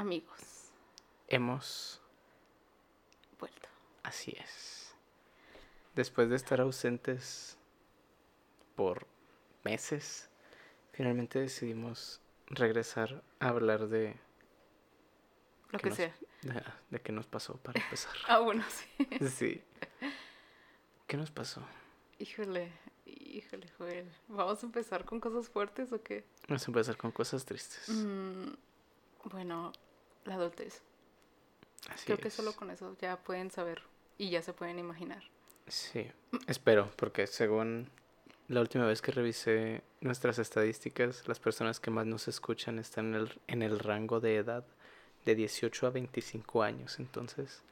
Amigos, Hemos, vuelto. así es. Después de estar ausentes por meses, finalmente decidimos regresar a hablar de, Lo ¿Qué que nos- sea. de, de qué nos pasó para empezar. Ah, bueno, sí. Sí. ¿Qué nos pasó? Híjole, híjole, Joel. ¿Vamos a empezar con cosas fuertes o qué? Vamos a empezar con cosas tristes. Mm, bueno, la adultez. Así Creo que solo con eso ya pueden saber y ya se pueden imaginar. Sí, espero, porque según la última vez que revisé nuestras estadísticas, las personas que más nos escuchan están en el, en el rango de edad de 18 a 25 años. Entonces,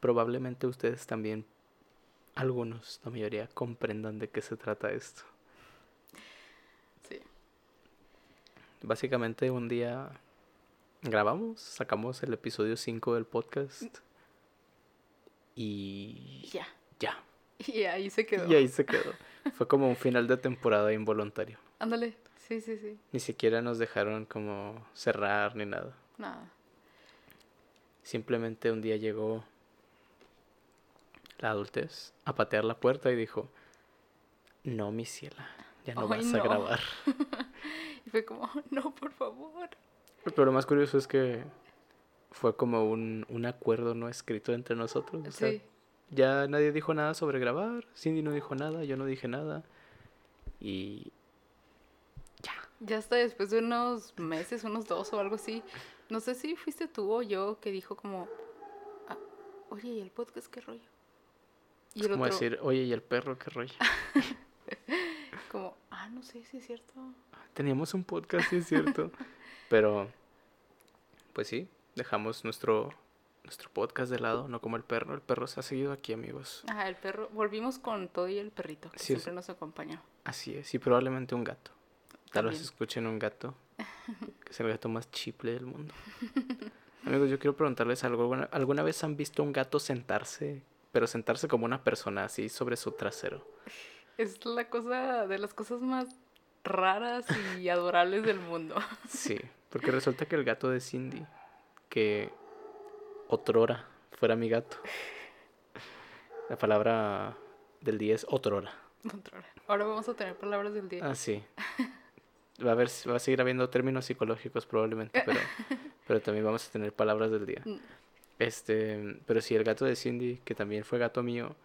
probablemente ustedes también, algunos, la mayoría, comprendan de qué se trata esto. Sí. Básicamente un día grabamos, sacamos el episodio 5 del podcast y Ya. ya. Y ahí se quedó. Y ahí se quedó. Fue como un final de temporada involuntario. Ándale. Sí, sí, sí. Ni siquiera nos dejaron como cerrar ni nada. Nada. Simplemente un día llegó la adultez a patear la puerta y dijo, no, mi ciela, ya no Ay, vas a grabar. Y fue como, no, por favor. Pero lo más curioso es que fue como un, un acuerdo no escrito entre nosotros. O sea, Sí. ya nadie dijo nada sobre grabar, Cindy no dijo nada, yo no dije nada. Y Ya hasta después de unos meses, unos dos o algo así. No sé si fuiste tú o yo que dijo como, "Ah, oye, ¿y el podcast qué rollo? Y es el como otro, decir, oye, ¿y el perro qué rollo? como, ah, no sé si es cierto. Teníamos un podcast, sí es cierto. Pero, pues sí, dejamos nuestro, nuestro podcast de lado, no como el perro. El perro se ha seguido aquí, amigos. Ah, el perro, volvimos con todo y el perrito, que Sí, es- siempre nos acompañó. Así es, y probablemente un gato. Tal vez escuchen un gato, que es el gato más chiple del mundo. Amigos, yo quiero preguntarles algo. ¿Alguna, alguna vez han visto un gato sentarse, pero sentarse como una persona, así, sobre su trasero? Es la cosa, de las cosas más raras y adorables del mundo. Sí, porque resulta que el gato de Cindy, que otrora fuera mi gato. La palabra del día es otrora. Controla. Ahora vamos a tener palabras del día. Ah, sí. Va a, haber, va a seguir habiendo términos psicológicos probablemente, pero, pero también vamos a tener palabras del día. Mm. Este, pero sí, el gato de Cindy, que también fue gato mío.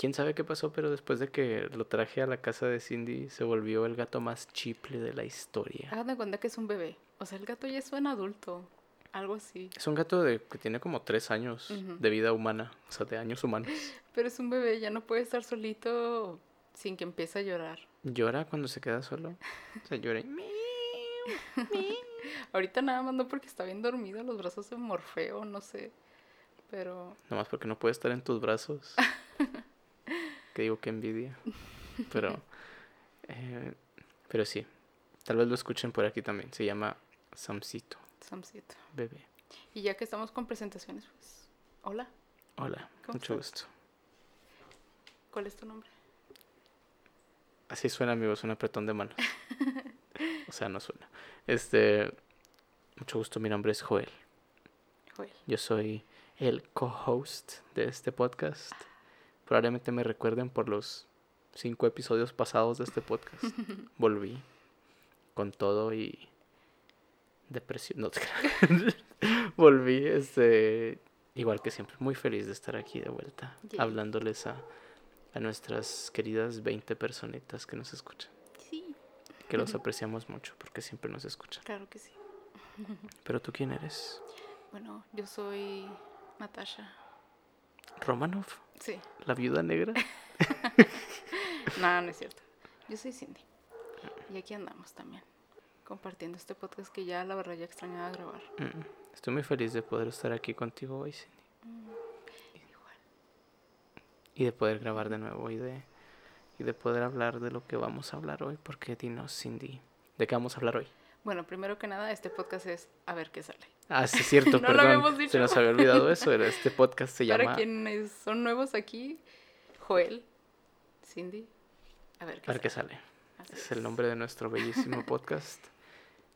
Quién sabe qué pasó, pero después de que lo traje a la casa de Cindy, se volvió el gato más chiple de la historia. Hagan de cuenta que es un bebé. O sea, el gato ya es un adulto. Algo así. Es un gato de, que tiene como tres años de vida humana, o sea, de años humanos. Pero es un bebé, ya no puede estar solito sin que empiece a llorar. Llora cuando se queda solo. O sea, llora. y- Ahorita nada más no porque está bien dormido los brazos de Morfeo, no sé. Pero Nomás porque no puede estar en tus brazos. Que digo que envidia. Pero, eh, pero sí. Tal vez lo escuchen por aquí también. Se llama Samcito, Samcito. bebé. Y ya que estamos con presentaciones, pues. Hola, Hola, ¿Cómo mucho estás? gusto. ¿cuál es tu nombre? Así suena, amigos, un apretón de manos. O sea, no suena. Este, mucho gusto, mi nombre es Joel. Joel. Yo soy el co-host de este podcast. Probablemente me recuerden por los cinco episodios pasados de este podcast. Volví con todo y depresión. No. Volví, este, igual que siempre, muy feliz de estar aquí de vuelta, hablándoles a, a nuestras queridas 20 personitas que nos escuchan. Sí, Que los apreciamos mucho porque siempre nos escuchan. claro que sí. Pero tú, ¿quién eres? Bueno, yo soy Natasha. Romanov, Sí, la viuda negra. nada, no es cierto. Yo soy Cindy. Y aquí andamos también. Compartiendo este podcast que ya la verdad ya extrañaba grabar. Mm, Estoy muy feliz de poder estar aquí contigo hoy, Cindy. Igual. Y de poder grabar de nuevo y de, y de poder hablar de lo que vamos a hablar hoy. Porque dinos, Cindy, ¿de qué vamos a hablar hoy? Bueno, primero que nada, este podcast es a ver qué sale. Ah, sí, es cierto, No lo habíamos Se dicho. nos había olvidado eso. era- Este podcast se Para llama quienes son nuevos aquí, Joel, Cindy, a ver qué A ver qué sale. sale. Así Es el nombre de nuestro bellísimo podcast.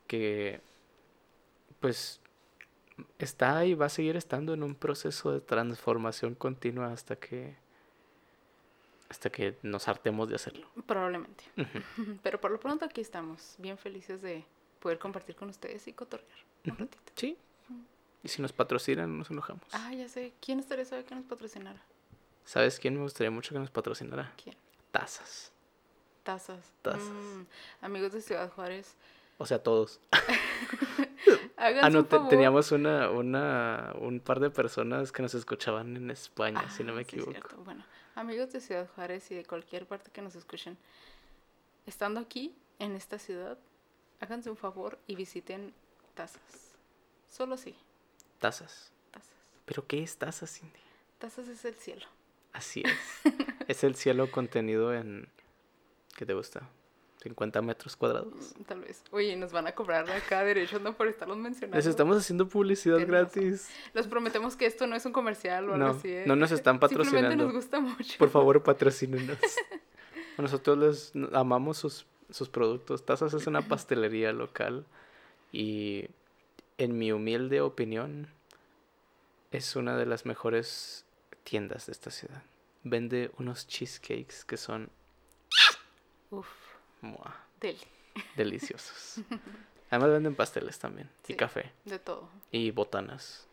Que pues está y va a seguir estando en un proceso de transformación continua hasta que hasta que nos hartemos de hacerlo. Probablemente. Pero por lo pronto aquí estamos, bien felices de poder compartir con ustedes y cotorrear un ratito. Sí. Y si nos patrocinan, nos enojamos. Ah, ya sé. ¿Quién estaría sabe que nos patrocinara? ¿Sabes quién me gustaría mucho que nos patrocinara? ¿Quién? Tazas. Tazas. Tazas. Mm, amigos de Ciudad Juárez. O sea, todos. Ah, no, te- teníamos una, una, un par de personas que nos escuchaban en España, si no me Ah, sí, equivoco. cierto. Bueno, amigos de Ciudad Juárez y de cualquier parte que nos escuchen, estando aquí en esta ciudad, háganse un favor y visiten Tazas. Solo sí, Tazas. Tazas. ¿Pero qué es tazas, Cindy? Tazas es el cielo. Así es. es el cielo contenido en... ¿Qué te gusta? ¿50 metros cuadrados? Mm, Tal vez. Oye, nos van a cobrar acá derechos no por estarlos mencionando. Les estamos haciendo publicidad Tienes razón. gratis. Les prometemos que esto no es un comercial o algo No, así. ¿eh? no nos están Simplemente patrocinando. nos gusta mucho. Por favor, patrocínenos. Nosotros les amamos sus, sus productos. Tazas es una pastelería local y en mi humilde opinión es una de las mejores tiendas de esta ciudad. Vende unos cheesecakes que son Uf, ¡mua! deli. deliciosos. Además venden pasteles también y café De todo. y botanas.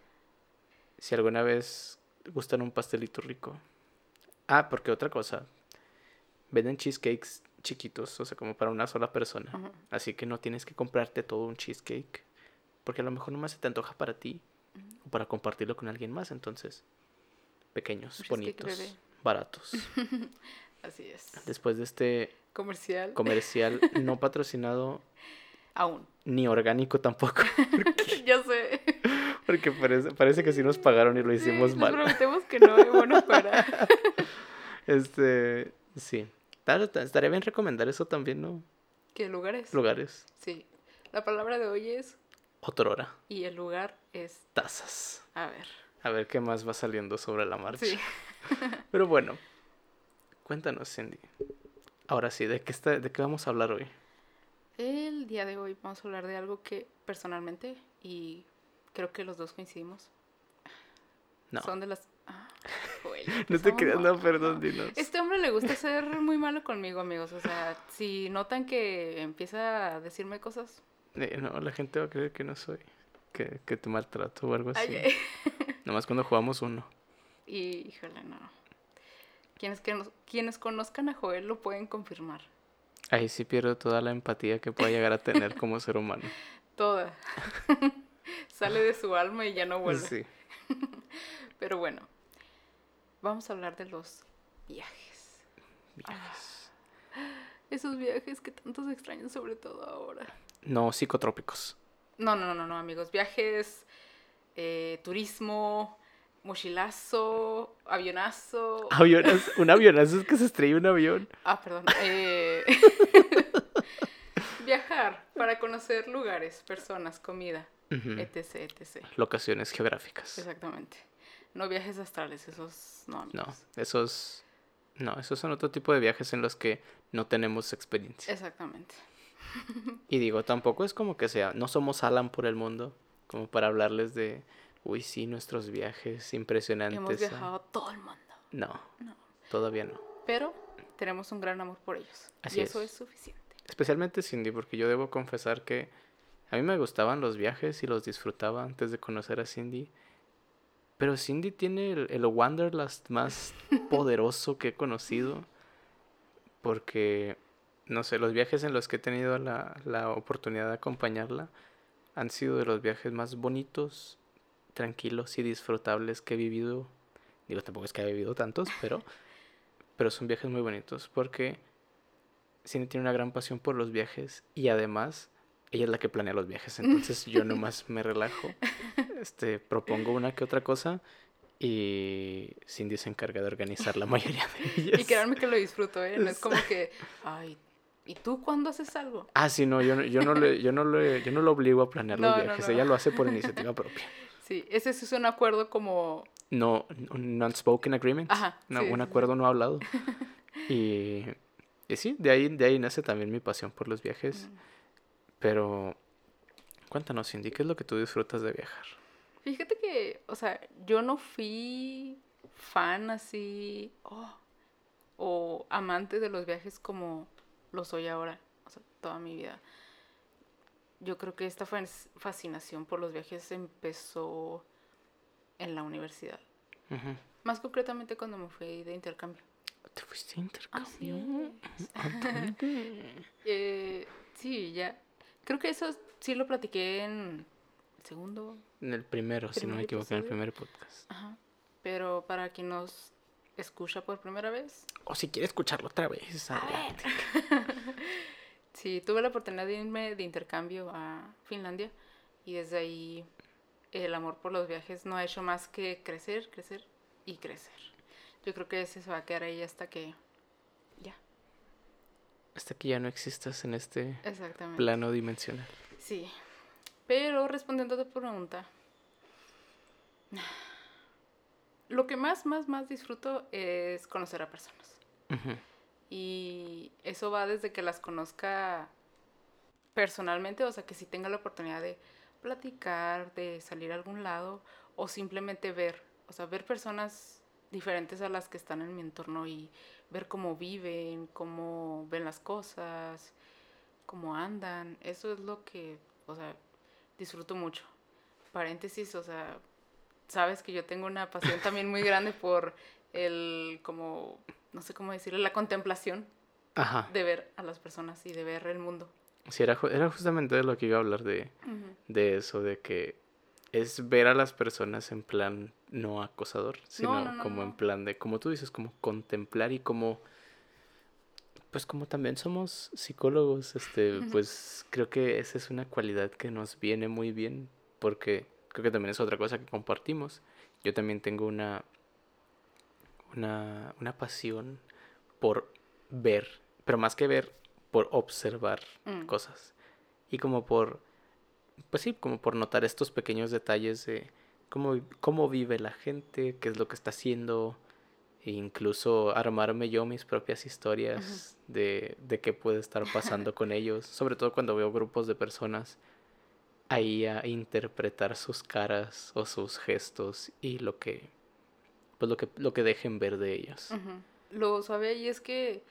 Si alguna vez gustan un pastelito rico. Ah, porque otra cosa. Venden cheesecakes chiquitos, o sea, como para una sola persona. Así que no tienes que comprarte todo un cheesecake. Porque a lo mejor nomás se te antoja para ti. O para compartirlo con alguien más. Entonces, pequeños, cheesecake bonitos, bebé. baratos. Así es. Después de este Comercial. comercial no patrocinado Aún. ni orgánico tampoco. ya sé. Porque parece, parece que sí nos pagaron y lo hicimos sí, mal. Prometemos que no, bueno, fuera. Este, sí. Claro, estaría bien recomendar eso también, ¿no? ¿Qué lugares? Lugares. Sí. La palabra de hoy es Otrora. y el lugar es. Tazas. A ver. A ver qué más va saliendo sobre la marcha. Sí. Pero bueno, cuéntanos, Cindy. Ahora sí, ¿de qué, está, ¿de qué vamos a hablar hoy? El día de hoy vamos a hablar de algo que personalmente, y creo que los dos coincidimos, No, son de las. Ah, no te empezamos creas, no, perdón, dinos. Este hombre le gusta ser muy malo conmigo, amigos. O sea, si notan que empieza a decirme cosas. Eh, no, la gente va a creer que no soy. Que, que te maltrato o algo así. Ay, ay. Nomás cuando jugamos uno. Y, híjole, no. Quienes, que nos- quienes conozcan a Joel lo pueden confirmar. Ahí sí pierdo toda la empatía que pueda llegar a tener como ser humano. Toda. Sale de su alma y ya no vuelve. Sí. Pero bueno, vamos a hablar de los viajes. Viajes. Esos viajes que tantos extrañan, sobre todo ahora. No, psicotrópicos. No, no, no, no, amigos. Viajes, eh, turismo, mochilazo, avionazo. Avionas, un avionazo es que se estrella un avión. Ah, perdón. eh, Viajar para conocer lugares, personas, comida, etc, etc. Locaciones geográficas. Exactamente. No viajes astrales, esos no, No, amigos. esos. No, esos son otro tipo de viajes en los que no tenemos experiencia. Exactamente. Y digo, tampoco es como que sea, no somos Alan por el mundo, como para hablarles de, uy, sí, nuestros viajes impresionantes. Hemos ah". viajado a todo el mundo. No, No. todavía no. Pero tenemos un gran amor por ellos. Así y eso es. es suficiente. Especialmente Cindy, porque yo debo confesar que a mí me gustaban los viajes y los disfrutaba antes de conocer a Cindy. Pero Cindy tiene el, el Wanderlust más poderoso que he conocido. Porque, no sé, los viajes en los que he tenido la, la oportunidad de acompañarla han sido de los viajes más bonitos, tranquilos y disfrutables que he vivido. Digo, tampoco es que haya vivido tantos, pero, pero son viajes muy bonitos porque Cindy tiene una gran pasión por los viajes y además ella es la que planea los viajes, entonces yo nomás me relajo, este, propongo una que otra cosa y Cindy se encarga de organizar la mayoría de ellas. Y créanme que lo disfruto, ¿eh? No es como que, ay, ¿y tú cuándo haces algo? Ah, sí, no, yo, no- yo, no le, yo, no le, yo no lo obligo a planear No, los viajes, no. ella lo hace por iniciativa propia. Sí, ese sí es un acuerdo como... No, un non-spoken agreement, Ajá, no, sí, un sí, sí. acuerdo no hablado. Y, y sí, de ahí, de ahí nace también mi pasión por los viajes. Mm. Pero Cuéntanos, Cindy, ¿qué es lo que tú disfrutas de viajar? Fíjate que, o sea, yo no fui fan así oh, o amante de los viajes como lo soy ahora, o sea, toda mi vida. Yo creo que esta fas- fascinación por los viajes empezó en la universidad. Más concretamente cuando me fui de intercambio. ¿Te fuiste a Así intercambio? Eh, sí, ya. Creo que eso sí lo platiqué en segundo. En el primero, si no me equivoco, en el primer podcast. Ajá. Pero para quien nos escucha por primera vez, O si quieres escucharlo otra vez, adelante. sí, tuve la oportunidad de irme de intercambio a Finlandia y desde ahí el amor por los viajes no ha hecho más que crecer, crecer y crecer. Yo creo que ese se va a quedar ahí hasta que ya, Hasta que ya no existas en este plano dimensional. Sí. Pero respondiendo a tu pregunta, lo que más, más, más disfruto es conocer a personas. Y eso va desde que las conozca personalmente, o sea, que si tenga la oportunidad de platicar, de salir a algún lado, o simplemente ver, o sea, ver personas diferentes a las que están en mi entorno y ver cómo viven, cómo ven las cosas, cómo andan. Eso es lo que, o sea, disfruto mucho. Paréntesis, o sea, sabes que yo tengo una pasión también muy grande por el, como, no sé cómo decirlo, la contemplación Ajá. de ver a las personas y de ver el mundo. Sí, era, era justamente de lo que iba a hablar de, de eso, de que es ver a las personas en plan no acosador, sino no, no, como en plan de, como tú dices, como contemplar y como, pues como también somos psicólogos, este, pues creo que esa es una cualidad que nos viene muy bien, porque creo que también es otra cosa que compartimos. Yo también tengo una, una, una pasión por ver, pero más que ver, por observar Mm. cosas. Y como por, pues sí, como por notar estos pequeños detalles de cómo, cómo vive la gente, qué es lo que está haciendo, e incluso armarme yo mis propias historias de, de qué puede estar pasando con ellos, sobre todo cuando veo grupos de personas ahí a interpretar sus caras o sus gestos y lo que, pues lo que, lo que dejen ver de ellos. Lo suave ahí es que,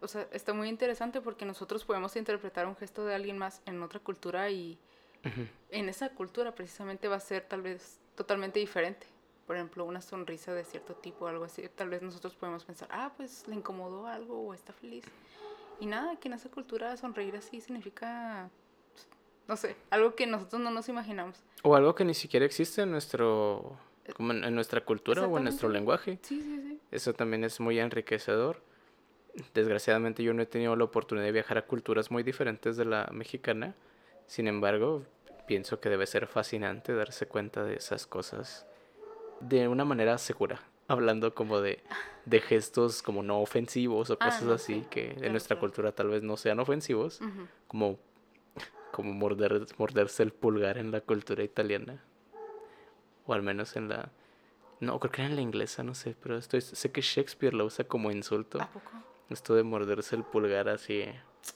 o sea, está muy interesante porque nosotros podemos interpretar un gesto de alguien más en otra cultura y en esa cultura precisamente va a ser tal vez totalmente diferente. Por ejemplo, una sonrisa de cierto tipo o algo así. Tal vez nosotros podemos pensar, ah, pues le incomodó algo o está feliz. Y nada, que en esa cultura sonreír así significa, no sé, algo que nosotros no nos imaginamos. O algo que ni siquiera existe en nuestro como en, en nuestra cultura o en nuestro lenguaje. Sí, sí, sí. Eso también es muy enriquecedor. Desgraciadamente yo no he tenido la oportunidad de viajar a culturas muy diferentes de la mexicana. Sin embargo, pienso que debe ser fascinante darse cuenta de esas cosas de una manera segura, hablando como de, de gestos como no ofensivos o Ah, cosas no, así sí, que en claro, nuestra claro. cultura tal vez no sean ofensivos, como, como morder, morderse el pulgar en la cultura italiana. O al menos en la... No, creo que era en la inglesa, no sé, pero estoy, sé que Shakespeare lo usa como insulto. ¿A poco? Esto de morderse el pulgar así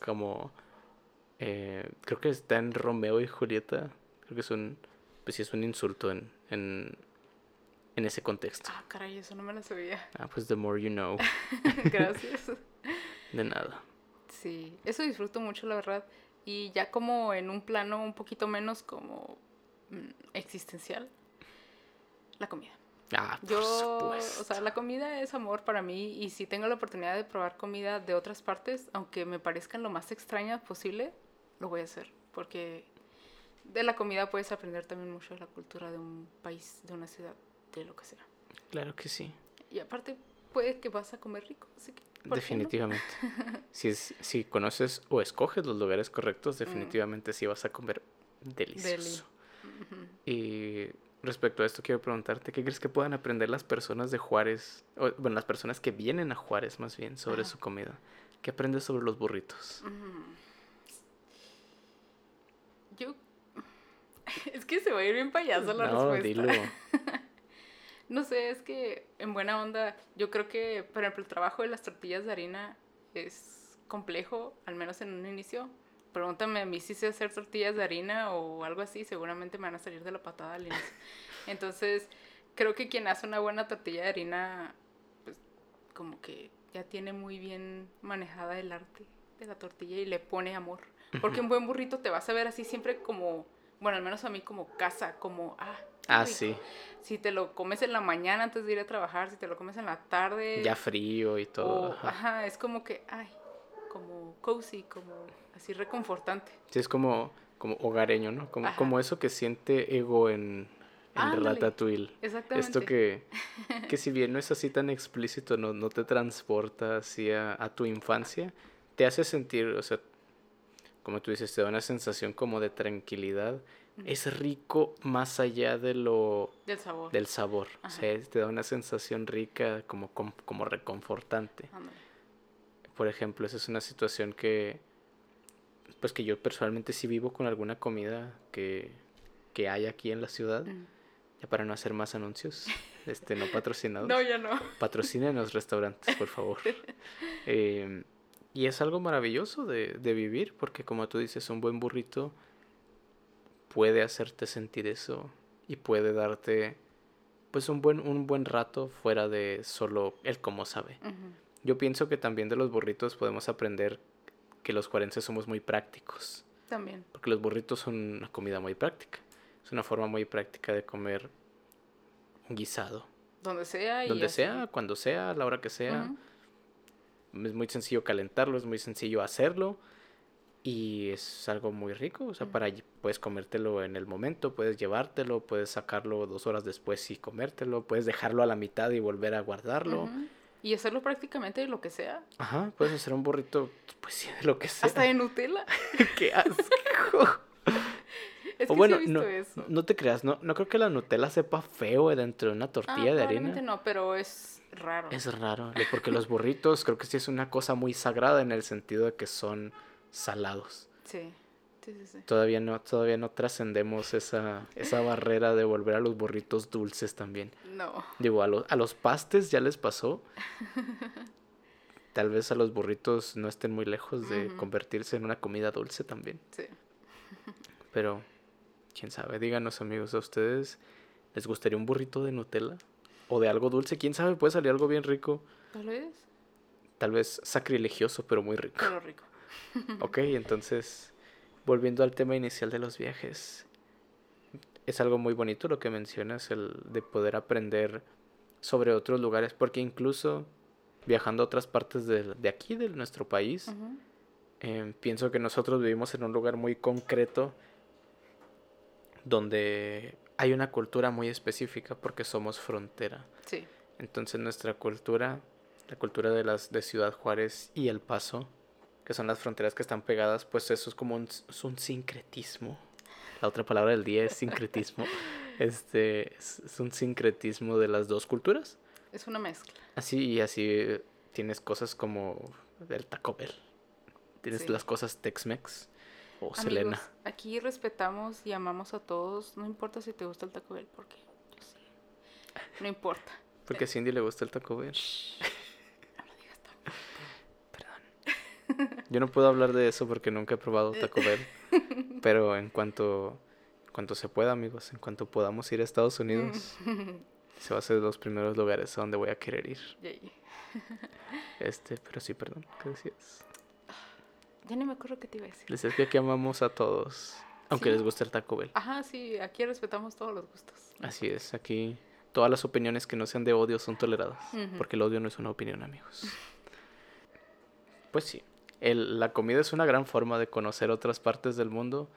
como... eh, creo que está en Romeo y Julieta. Creo que es un... Pues sí, es un insulto en, en, en ese contexto. Ah, caray, eso no me lo sabía. Ah, pues the more you know. Gracias. De nada. Sí, eso disfruto mucho, la verdad. Y ya como en un plano un poquito menos como mm, existencial, la comida. Ah, por Yo, o supuesto. sea, la comida es amor para mí y si tengo la oportunidad de probar comida de otras partes, aunque me parezcan lo más extraña posible, lo voy a hacer. Porque de la comida puedes aprender también mucho de la cultura de un país, de una ciudad, de lo que sea. Claro que sí. Y aparte, puede que vas a comer rico, así que... Definitivamente. si, es, si conoces o escoges los lugares Mm. correctos, definitivamente sí vas a comer delicioso. Y respecto a esto, quiero preguntarte, ¿qué crees que puedan aprender las personas de Juárez? O, bueno, las personas que vienen a Juárez más bien sobre Ajá. su comida. ¿Qué aprendes sobre los burritos? Mm. Yo. Es que se va a ir bien payaso la no, respuesta. dilo. No sé, es que en buena onda, yo creo que, por ejemplo, el trabajo de las tortillas de harina es complejo, al menos en un inicio, pregúntame a mí si sé hacer tortillas de harina o algo así, seguramente me van a salir de la patada al inicio. Entonces, creo que quien hace una buena tortilla de harina, pues como que ya tiene muy bien manejada el arte de la tortilla y le pone amor. Porque un buen burrito te vas a ver así siempre como, bueno, al menos a mí como casa, como, ah, Ah, rico. sí. Si te lo comes en la mañana antes de ir a trabajar, si te lo comes en la tarde. Ya frío y todo. o- ajá. ajá, es como que, ay, como cozy, como así reconfortante. Sí, es como, como hogareño, ¿no? Como, Ajá. como eso que siente ego en, en Ándale, Ratatouille. Exactamente. Esto que, que si bien no es así tan explícito, no, no te transporta así a, a tu infancia, te hace sentir, o sea, como tú dices, te da una sensación como de tranquilidad. Es rico más allá de lo Del sabor. del sabor. O sea, te da una sensación rica como, com- como reconfortante. Por ejemplo, esa es una situación que, pues que yo personalmente sí vivo con alguna comida que, que hay aquí en la ciudad, Mm. ya para no hacer más anuncios, este, no patrocinados. No, ya no. Patrocinen los restaurantes, por favor. Eh, y es algo maravilloso de, de vivir, porque como tú dices, un buen burrito puede hacerte sentir eso y puede darte pues un buen, un buen rato fuera de solo el cómo sabe. Yo pienso que también de los burritos podemos aprender que los cuarenses somos muy prácticos, También. porque los burritos son una comida muy práctica. Es una forma muy práctica de comer un guisado. Donde sea y Donde así. sea, cuando sea, a la hora que sea. Es muy sencillo calentarlo, es muy sencillo hacerlo. Y es algo muy rico. O sea, para puedes comértelo en el momento, puedes llevártelo, puedes sacarlo dos horas después y comértelo, puedes dejarlo a la mitad y volver a guardarlo. Y hacerlo prácticamente de lo que sea. Ajá, puedes hacer un burrito, pues sí, de lo que sea. Hasta de Nutella. ¡Qué asco! Es o que bueno, sí he visto no, eso. no te creas, no, no creo que la Nutella sepa feo dentro de una Ah, tortilla de harina. no, pero es raro. Es raro, porque los burritos creo que sí es una cosa muy sagrada en el sentido de que son salados. Sí. Sí, sí, sí. Todavía no, todavía no trascendemos esa, esa barrera de volver a los burritos dulces también. No. Digo, a, los a los pastes ya les pasó. Tal vez a los burritos no estén muy lejos de convertirse en una comida dulce también. Sí. Pero, quién sabe, díganos amigos, ¿a ustedes les gustaría un burrito de Nutella? ¿O de algo dulce? ¿Quién sabe? Puede salir algo bien rico. Tal vez. Tal vez sacrilegioso, pero muy rico. Pero rico. Ok, entonces, volviendo al tema inicial de los viajes, es algo muy bonito lo que mencionas, el de poder aprender sobre otros lugares, porque incluso viajando a otras partes de, de aquí, de nuestro país, eh, pienso que nosotros vivimos en un lugar muy concreto donde hay una cultura muy específica porque somos frontera. Sí. Entonces nuestra cultura, la cultura de las de Ciudad Juárez y El Paso, que son las fronteras que están pegadas, pues eso es como un, es un sincretismo. La otra palabra del día es sincretismo. Este es, es un sincretismo de las dos culturas. Es una mezcla. Así y así eh, tienes cosas como el Taco Bell. Tienes Sí. las cosas Tex-Mex o Amigos, Selena. aquí respetamos y amamos a todos. No importa si te gusta el Taco Bell, porque yo sí. No importa. Porque a Cindy le gusta el Taco Bell. No lo digas tan Perdón. Yo no puedo hablar de eso porque nunca he probado Taco Bell. Pero en cuanto, en cuanto se pueda, amigos, en cuanto podamos ir a Estados Unidos, se va a ser los primeros lugares a donde voy a querer ir. Yay. Este, pero sí, perdón, ¿qué decías? Ya ni me acuerdo qué te iba a decir. Decías que aquí amamos a todos, aunque Sí. les guste el Taco Bell. Ajá, sí, aquí respetamos todos los gustos. Así es, aquí todas las opiniones que no sean de odio son toleradas, porque el odio no es una opinión, amigos. Pues sí, el- la comida es una gran forma de conocer otras partes del mundo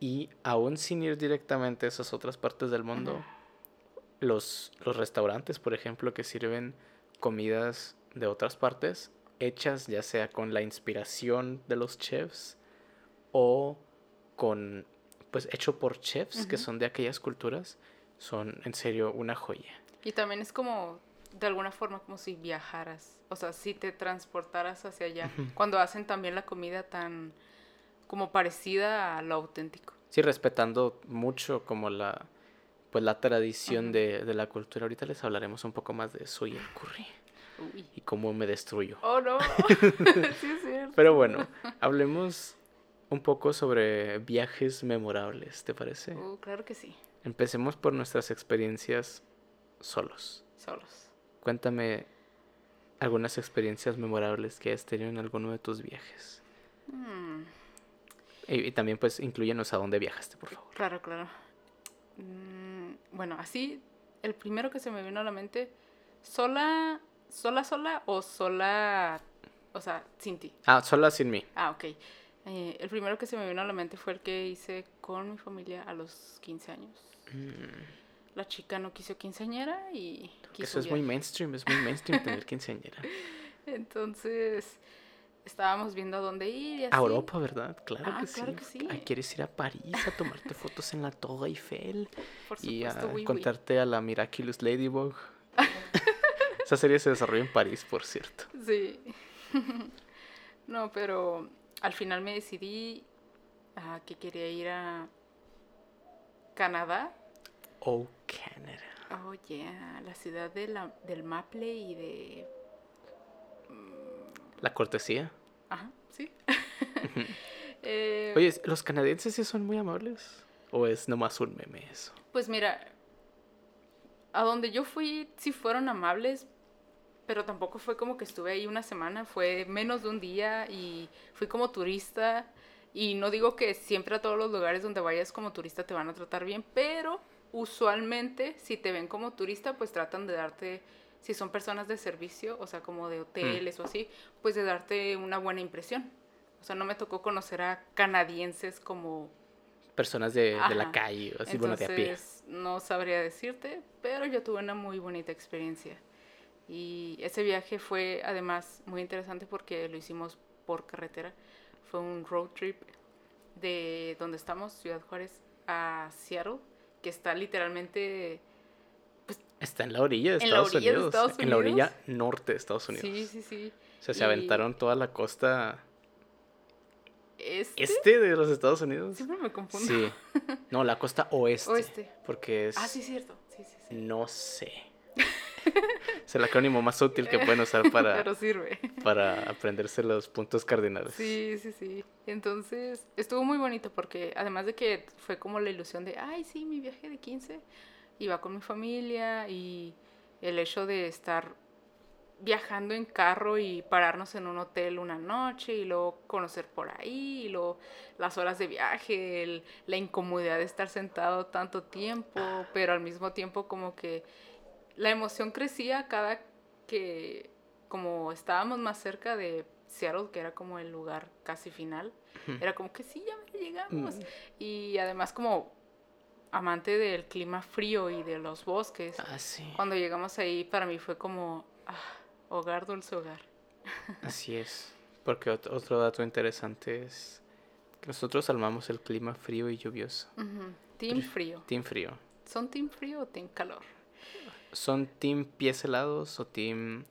y aún sin ir directamente a esas otras partes del mundo, los, los restaurantes, por ejemplo, que sirven comidas de otras partes, hechas ya sea con la inspiración de los chefs o con, pues, hecho por chefs que son de aquellas culturas, son en serio una joya. Y también es como, de alguna forma, como si viajaras. O sea, si te transportaras hacia allá. Cuando hacen también la comida tan como parecida a lo auténtico. Sí, respetando mucho como la, pues, la tradición de, de la cultura. Ahorita les hablaremos un poco más de eso y el curry Uy. y cómo me destruyo. Oh, no. sí, es cierto. Pero bueno, hablemos un poco sobre viajes memorables, ¿te parece? Uh, claro que sí, Empecemos por nuestras experiencias solos. solos. Cuéntame algunas experiencias memorables que has tenido en alguno de tus viajes. Mm, Y, y también pues incluyenos a dónde viajaste, por favor. claro, claro. Mm, bueno, así, el primero que se me vino a la mente, sola, sola, sola o sola, o sea, sin ti. Ah, sola sin mí. Ah, ok. Eh, el primero que se me vino a la mente fue el que hice con mi familia a los 15 años. Mm, La chica no quiso quinceañera y quiso Eso es muy mainstream, es muy mainstream tener quinceañera. Entonces, estábamos viendo a dónde ir y así. A Europa, ¿verdad? Claro Ah, que claro sí. que sí. Ah, ¿Quieres ir a París a tomarte fotos en la Torre Eiffel? Por y a supuesto, oui, oui. encontrarte a la Miraculous Ladybug. Esa serie se desarrolla en París, por cierto. Sí. no, pero al final me decidí a que quería ir a Canadá. Oh, Canadá. Oh, yeah. La ciudad de la, del Maple y de... La cortesía. Ajá, sí. Eh, Oye, ¿los canadienses sí son muy amables? ¿O es nomás un meme eso? Pues mira, a donde yo fui sí fueron amables, pero tampoco fue como que estuve ahí una semana, fue menos de un día y fui como turista. Y no digo que siempre a todos los lugares donde vayas como turista te van a tratar bien, pero usualmente si te ven como turista pues tratan de darte, si son personas de servicio, o sea como de hoteles o así, pues de darte una buena impresión. O sea, no me tocó conocer a canadienses como Personas de, de la calle, así bueno, de a pie. no sabría decirte, pero yo tuve una muy bonita experiencia. Y ese viaje fue además muy interesante porque lo hicimos por carretera. Fue un road trip de donde estamos, Ciudad Juárez, a Seattle, que está literalmente... Está en la orilla de En la Estados de Unidos. En la orilla norte de Estados Unidos. Sí, sí, sí. O sea, se Y- aventaron toda la costa Este, este de los Estados Unidos. siempre me confundo. Sí. No, la costa oeste. Oeste. Porque es. Ah, sí, cierto. Sí, sí, sí. No sé. es el acrónimo más útil que pueden usar para, Pero sirve. para aprenderse los puntos cardinales. Sí, sí, sí. Entonces, estuvo muy bonito porque además de que fue como la ilusión de, ay, sí, mi viaje de 15, iba con mi familia y el hecho de estar viajando en carro y pararnos en un hotel una noche y luego conocer por ahí y luego las horas de viaje, el- la incomodidad de estar sentado tanto tiempo, pero al mismo tiempo como que la emoción crecía cada que como estábamos más cerca de Seattle, que era como el lugar casi final, era como que sí, ya llegamos. Mm. Y además como amante del clima frío y de los bosques, Ah, sí. cuando llegamos ahí para mí fue como ah, hogar, dulce hogar. Así es. Porque ot- otro dato interesante es que nosotros amamos el clima frío y lluvioso. Team frío. Team frío. ¿Son team frío o team calor? ¿Son team pies helados o team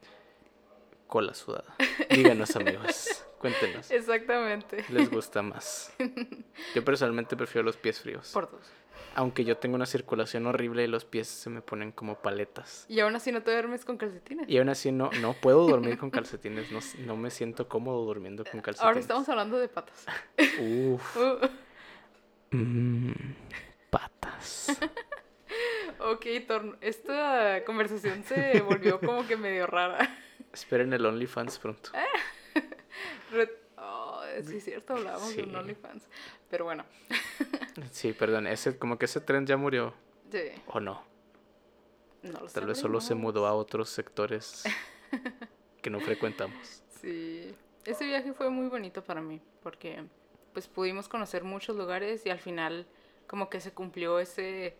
cola sudada? Díganos amigos, cuéntenos. Exactamente. ¿Les gusta más? Yo personalmente prefiero los pies fríos. Por dos. Aunque yo tengo una circulación horrible y los pies se me ponen como paletas. Y aún así no te duermes con calcetines. Y aún así no, no puedo dormir con calcetines. No, no me siento cómodo durmiendo con calcetines. Ahora estamos hablando de patas. Uf. Uh, Mm, patas. Ok, Torn, esta conversación se volvió como que medio rara. Esperen el OnlyFans pronto. Re- Oh, sí es cierto, hablábamos de un Sí. OnlyFans. Pero bueno, Sí, perdón. Ese, como que ese tren ya murió. sí, ¿O no? no lo Tal vez solo se mudó a otros sectores que no frecuentamos. Sí, ese viaje fue muy bonito para mí porque pues pudimos conocer muchos lugares y al final como que se cumplió ese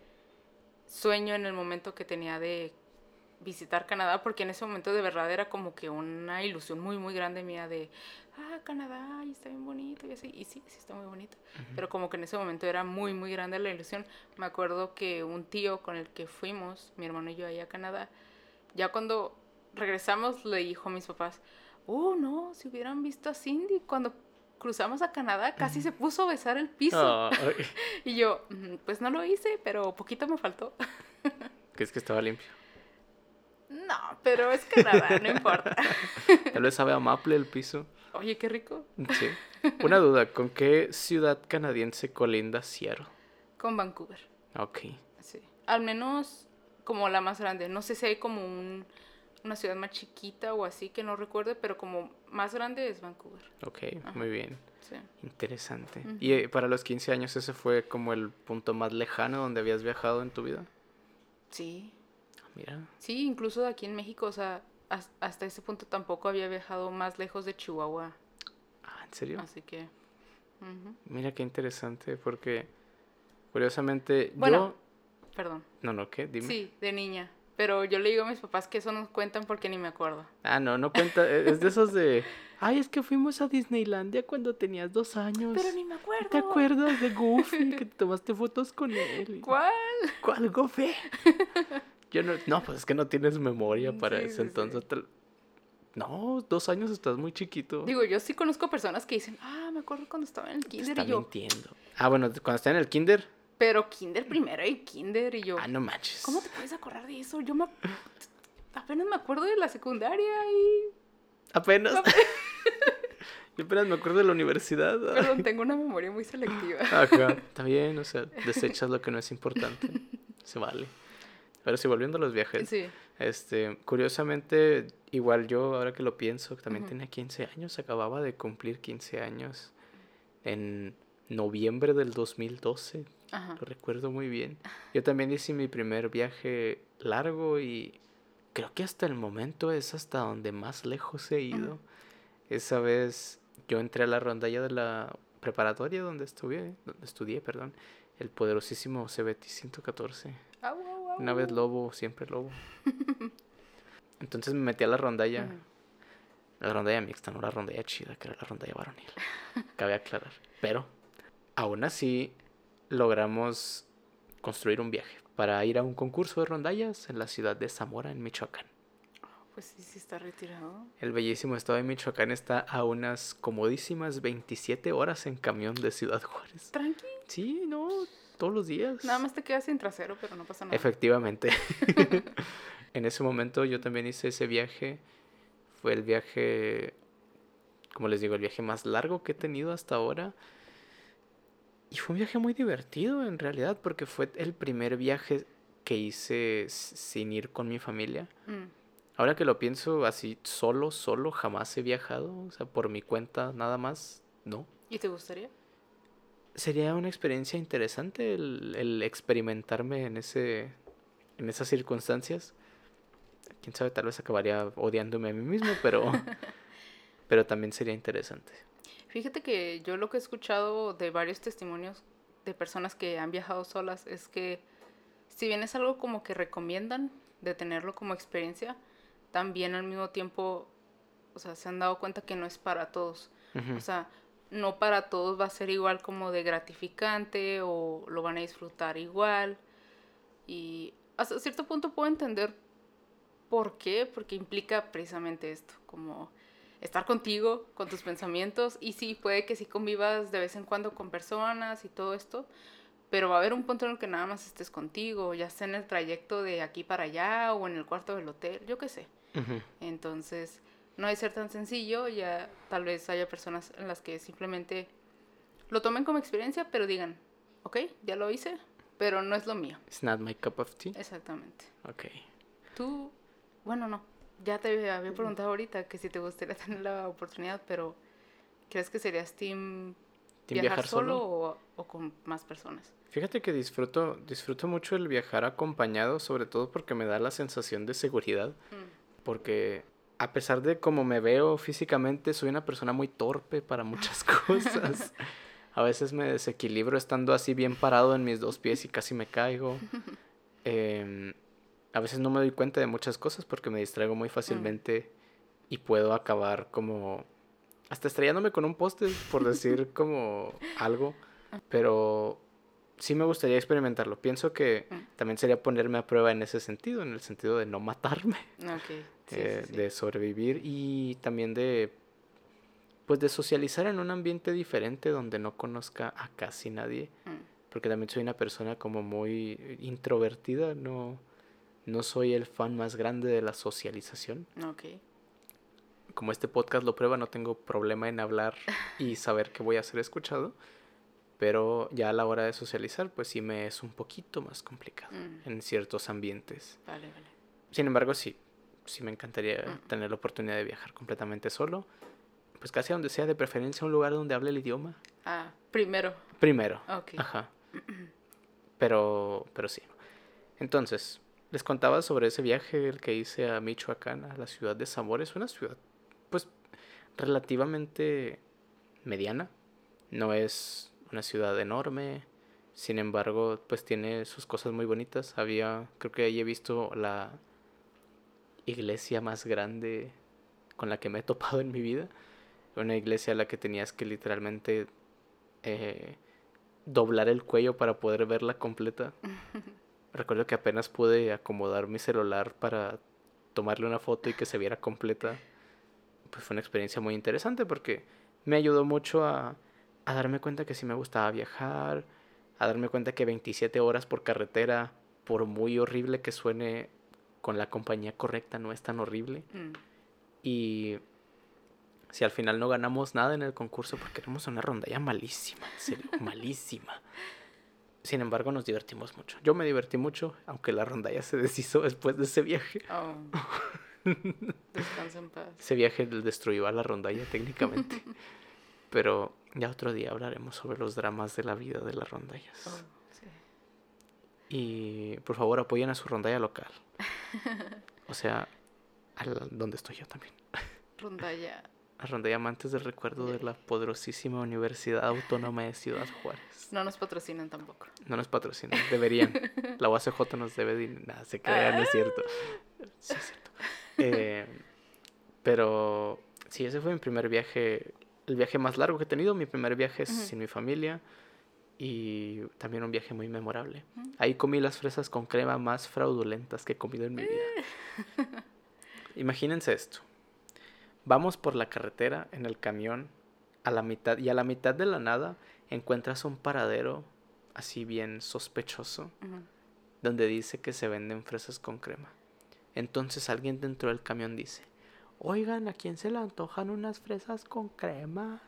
sueño en el momento que tenía de visitar Canadá porque en ese momento de verdad era como que una ilusión muy muy grande mía de ah Canadá y está bien bonito y así y sí sí está muy bonito pero como que en ese momento era muy muy grande la ilusión. Me acuerdo que un tío con el que fuimos mi hermano y yo ahí a Canadá ya cuando regresamos le dijo a mis papás, oh no, si hubieran visto a Cindy cuando cruzamos a Canadá, casi se puso a besar el piso. Y yo, "Mm, pues no lo hice, pero poquito me faltó. ¿Crees que estaba limpio? No, pero es Canadá, no importa. Tal vez sabe a maple el piso. Oye, qué rico. Sí. Una duda, ¿con qué ciudad canadiense colinda Seattle? Con Vancouver. Ok. Sí. Al menos como la más grande. No sé si hay como un, una ciudad más chiquita o así que no recuerde, pero como más grande es Vancouver. Ok, muy bien. Sí. Interesante. ¿Y eh, para los 15 años ese fue como el punto más lejano donde habías viajado en tu vida? Sí. Ah, Mira. Sí, incluso aquí en México, o sea, has- hasta ese punto tampoco había viajado más lejos de Chihuahua. Ah, ¿en serio? Así que... Mira qué interesante porque curiosamente Bueno, Perdón. yo... No, no, ¿qué? Dime. Sí, de niña. Pero yo le digo a mis papás que eso no cuentan porque ni me acuerdo. Ah, no, no cuenta. e- Es de esos de... Ay, es que fuimos a Disneylandia cuando tenías dos años. Pero ni me acuerdo. ¿Te acuerdas de Goofy? Que te tomaste fotos con él. ¿Cuál? ¿Cuál Goofy? Yo no... No, pues es que no tienes memoria para Sí, eso. sí, sí. entonces... te- No, dos años estás muy chiquito. Digo, yo sí conozco personas que dicen, ah, me acuerdo cuando estaba en el kinder está y yo, mintiendo. Ah, bueno, cuando está en el kinder... pero kinder primero y kinder y yo, Ah, no manches. ¿cómo te puedes acordar de eso? Yo me, apenas me acuerdo de la secundaria y, Apenas. Yo apenas me acuerdo de la universidad. perdón, tengo una memoria muy selectiva. Ajá. Está bien, o sea, desechas lo que no es importante. Se vale. Pero sí, volviendo a los viajes. Sí, Este, curiosamente, igual yo, ahora que lo pienso, también tenía 15 años, acababa de cumplir 15 años en noviembre del 2012, ajá. lo recuerdo muy bien. Yo también hice mi primer viaje largo y creo que hasta el momento es hasta donde más lejos he ido. Esa vez yo entré a la rondalla de la preparatoria donde estudié, donde estudié, perdón, el poderosísimo CBT 114. Au, au, au. Una vez lobo, siempre lobo. Entonces me metí a la rondalla. La rondalla mixta, no la rondalla chida, que era la rondalla varonil. Cabe aclarar. Pero, aún así, logramos construir un viaje para ir a un concurso de rondallas en la ciudad de Zamora, en Michoacán. Pues sí, sí está retirado. El bellísimo estado de Michoacán está a unas comodísimas 27 horas en camión de Ciudad Juárez. Tranqui, Sí, no, todos los días. nada más te quedas sin trasero, pero no pasa nada. Efectivamente. en ese momento yo también hice ese viaje. Fue el viaje, como les digo, el viaje más largo que he tenido hasta ahora. Y fue un viaje muy divertido en realidad, porque fue el primer viaje que hice sin ir con mi familia. Mm, Ahora que lo pienso así, solo, solo, jamás he viajado. O sea, por mi cuenta, nada más, no. ¿Y te gustaría? Sería una experiencia interesante el, el experimentarme en ese en esas circunstancias. Quién sabe, tal vez acabaría odiándome a mí mismo, pero pero también sería interesante. Fíjate que yo lo que he escuchado de varios testimonios de personas que han viajado solas es que si bien es algo como que recomiendan de tenerlo como experiencia, también al mismo tiempo, o sea, se han dado cuenta que no es para todos. O sea, no para todos va a ser igual como de gratificante o lo van a disfrutar igual. Y hasta cierto punto puedo entender por qué, porque implica precisamente esto, como estar contigo, con tus pensamientos, y sí, puede que sí convivas de vez en cuando con personas y todo esto, pero va a haber un punto en el que nada más estés contigo, ya sea en el trayecto de aquí para allá o en el cuarto del hotel, yo qué sé. Entonces, no debe ser tan sencillo, ya tal vez haya personas en las que simplemente lo tomen como experiencia, pero digan, ok, ya lo hice, pero no es lo mío. It's not my cup of tea. Exactamente. Ok. Tú, bueno, no, ya te había preguntado ahorita que si te gustaría tener la oportunidad, pero ¿crees que serías team, ¿Team viajar, viajar solo, solo? O, o con más personas? Fíjate que disfruto disfruto mucho el viajar acompañado, sobre todo porque me da la sensación de seguridad, Mm, porque a pesar de cómo me veo físicamente, soy una persona muy torpe para muchas cosas. A veces me desequilibro estando así bien parado en mis dos pies y casi me caigo. a veces no me doy cuenta de muchas cosas porque me distraigo muy fácilmente y puedo acabar como hasta estrellándome con un poste, por decir como algo. Pero sí me gustaría experimentarlo. Pienso que Mm. también sería ponerme a prueba en ese sentido, en el sentido de no matarme sí, eh, sí, sí. de sobrevivir y también de pues de socializar en un ambiente diferente donde no conozca a casi nadie Mm, porque también soy una persona como muy introvertida no no soy el fan más grande de la socialización ok. como este podcast lo prueba, no tengo problema en hablar y saber que voy a ser escuchado. Pero ya a la hora de socializar, pues sí me es un poquito más complicado Mm. en ciertos ambientes. Vale, vale. Sin embargo, sí, sí me encantaría Mm. tener la oportunidad de viajar completamente solo. Pues casi a donde sea, de preferencia un lugar donde hable el idioma. Ah, primero. Primero. Ok. Ajá. Pero, pero sí. Entonces, les contaba sobre ese viaje el que hice a Michoacán, a la ciudad de Zamora. Es una ciudad, pues, relativamente mediana. No es una ciudad enorme. Sin embargo, pues tiene sus cosas muy bonitas. Había, creo que ahí he visto la iglesia más grande con la que me he topado en mi vida. Una iglesia a la que tenías que literalmente eh, doblar el cuello para poder verla completa. Recuerdo que apenas pude acomodar mi celular para tomarle una foto y que se viera completa. Pues fue una experiencia muy interesante porque me ayudó mucho a, a darme cuenta que sí me gustaba viajar, a darme cuenta que 27 horas por carretera, por muy horrible que suene, con la compañía correcta no es tan horrible. Mm. Y si al final no ganamos nada en el concurso porque éramos una rondalla malísima, en serio, malísima. Sin embargo, nos divertimos mucho. Yo me divertí mucho, aunque la rondalla se deshizo después de ese viaje. Oh. Descansa en paz. Ese viaje destruyó a la rondalla técnicamente. Pero ya otro día hablaremos sobre los dramas de la vida de las rondallas. Oh, sí. Y por favor apoyen a su rondalla local. O sea, al, donde estoy yo también. Rondalla. La rondalla amantes del recuerdo de la poderosísima Universidad Autónoma de Ciudad Juárez. No nos patrocinan tampoco. No nos patrocinan, deberían. La UACJ nos debe dinero. Nada, se crea, no es cierto. Sí, es cierto. Eh, pero sí, ese fue mi primer viaje, el viaje más largo que he tenido. Mi primer viaje sin mi familia y también un viaje muy memorable. Ahí comí las fresas con crema más fraudulentas que he comido en mi vida. Imagínense esto. Vamos por la carretera en el camión a la mitad y a la mitad de la nada encuentras un paradero así bien sospechoso donde dice que se venden fresas con crema. Entonces alguien dentro del camión dice, oigan, ¿a quién se le antojan unas fresas con crema?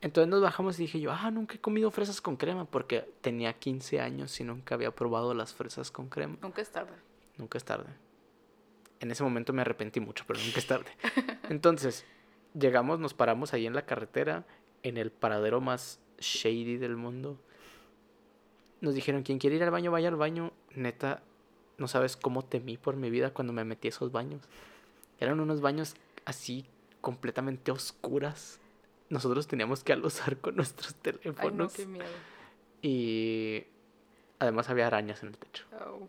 Entonces nos bajamos y dije yo, ah, nunca he comido fresas con crema porque tenía 15 años y nunca había probado las fresas con crema. Nunca es tarde. Nunca es tarde. En ese momento me arrepentí mucho, pero nunca es tarde. Entonces, llegamos, nos paramos ahí en la carretera, en el paradero más shady del mundo. Nos dijeron, quien quiere ir al baño, vaya al baño. Neta, no sabes cómo temí por mi vida cuando me metí a esos baños. Eran unos baños así completamente oscuras. Nosotros teníamos que alusar con nuestros Ay, no, teléfonos. qué miedo. Y además había arañas en el techo. Oh.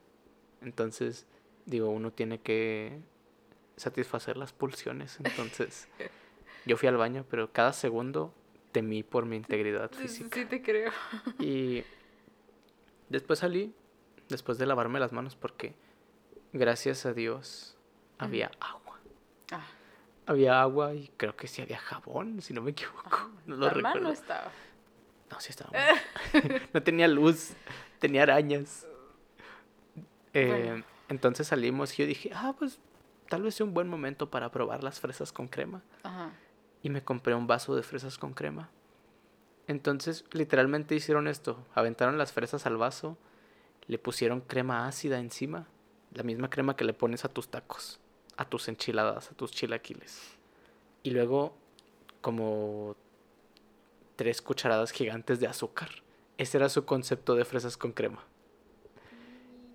Entonces, digo, uno tiene que satisfacer las pulsiones. Entonces, yo fui al baño, pero cada segundo temí por mi integridad física. sí te creo. Y después salí, después de lavarme las manos, porque gracias a Dios había agua. Ah, Había agua y creo que sí había jabón, si no me equivoco. ah, No lo recuerdo. no estaba. No, sí estaba no tenía luz, tenía arañas. Eh, Bueno. Entonces salimos y yo dije, ah, pues tal vez sea un buen momento para probar las fresas con crema. Ajá. Y me compré un vaso de fresas con crema. Entonces, literalmente hicieron esto. Aventaron las fresas al vaso, le pusieron crema ácida encima, la misma crema que le pones a tus tacos, a tus enchiladas, a tus chilaquiles. Y luego, como tres cucharadas gigantes de azúcar. Ese era su concepto de fresas con crema.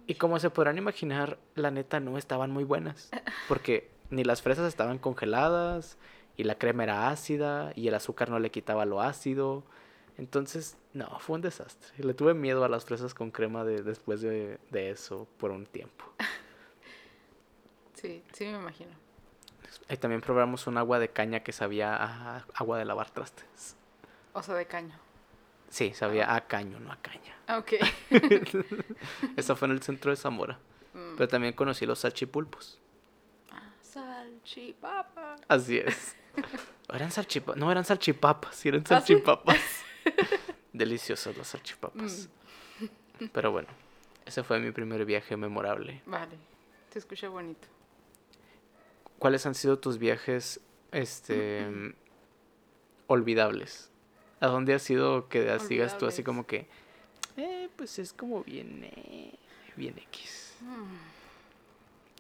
Y como se podrán imaginar, la neta no estaban muy buenas. Porque ni las fresas estaban congeladas, y la crema era ácida, y el azúcar no le quitaba lo ácido. Entonces, no, fue un desastre. Le tuve miedo a las fresas con crema de, después de, de eso por un tiempo. Sí, sí me imagino. Y también probamos un agua de caña que sabía a agua de lavar trastes. O sea, de caño. Sí, sabía a caño, no a caña. Ah, ok. Eso fue en el centro de Zamora. Mm. Pero también conocí los salchipulpos. Salchipapa. Así es. ¿O eran salchipapas? No, eran salchipapas. Sí, eran ¿Ah, salchipapas. Deliciosos los salchipapas. Mm. Pero bueno, ese fue mi primer viaje memorable. Vale. Se escucha bonito. ¿cuáles han sido tus viajes este olvidables? ¿A dónde has sido que sigas tú así Olvidables. como que eh, pues es como bien eh, bien X? Mm.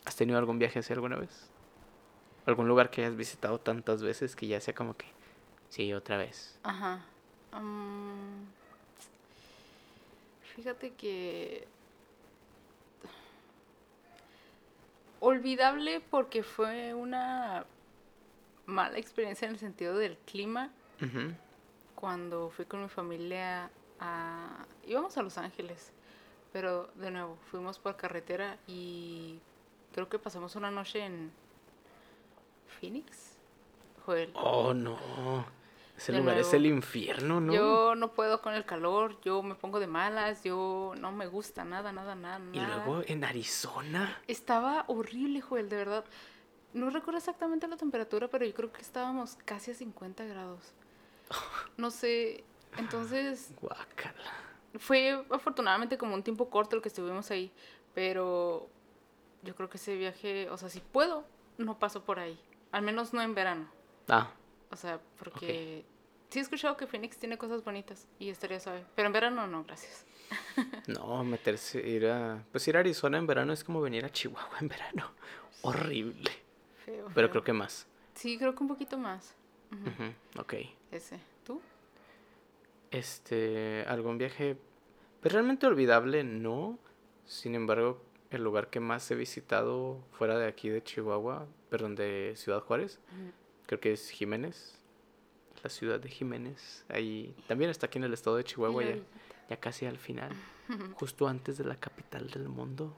¿Has tenido algún viaje así alguna vez? ¿Algún lugar que hayas visitado tantas veces que ya sea como que sí, otra vez? Ajá. Mm, fíjate que... Olvidable porque fue una mala experiencia en el sentido del clima. Ujú. Cuando fui con mi familia a... íbamos a Los Ángeles, pero de nuevo, fuimos por carretera y creo que pasamos una noche en Phoenix. Joel. Oh, no. Ese De lugar es el infierno, ¿no? Yo no puedo con el calor, yo me pongo de malas, yo no me gusta nada, nada, nada. Y luego en Arizona. Estaba horrible, Joel, de verdad. No recuerdo exactamente la temperatura, pero yo creo que estábamos casi a 50 grados. No sé, entonces Guácala. fue afortunadamente como un tiempo corto el que estuvimos ahí, pero yo creo que ese viaje, o sea, si puedo, no paso por ahí. Al menos no en verano. Ah, O sea, porque sí he escuchado que Phoenix tiene cosas bonitas y estaría suave. Pero en verano no, gracias. no, meterse, ir a... Pues ir a Arizona en verano es como venir a Chihuahua en verano. Horrible. Feo. Pero creo que más. Sí, creo que un poquito más. Ujú, Ok. Ese. ¿Tú? Este, algún viaje, pues realmente olvidable, no. Sin embargo, el lugar que más he visitado fuera de aquí de Chihuahua, perdón, de Ciudad Juárez, creo que es Jiménez. La ciudad de Jiménez. Ahí también está aquí en el estado de Chihuahua, ya, ya casi al final. Justo antes de la capital del mundo.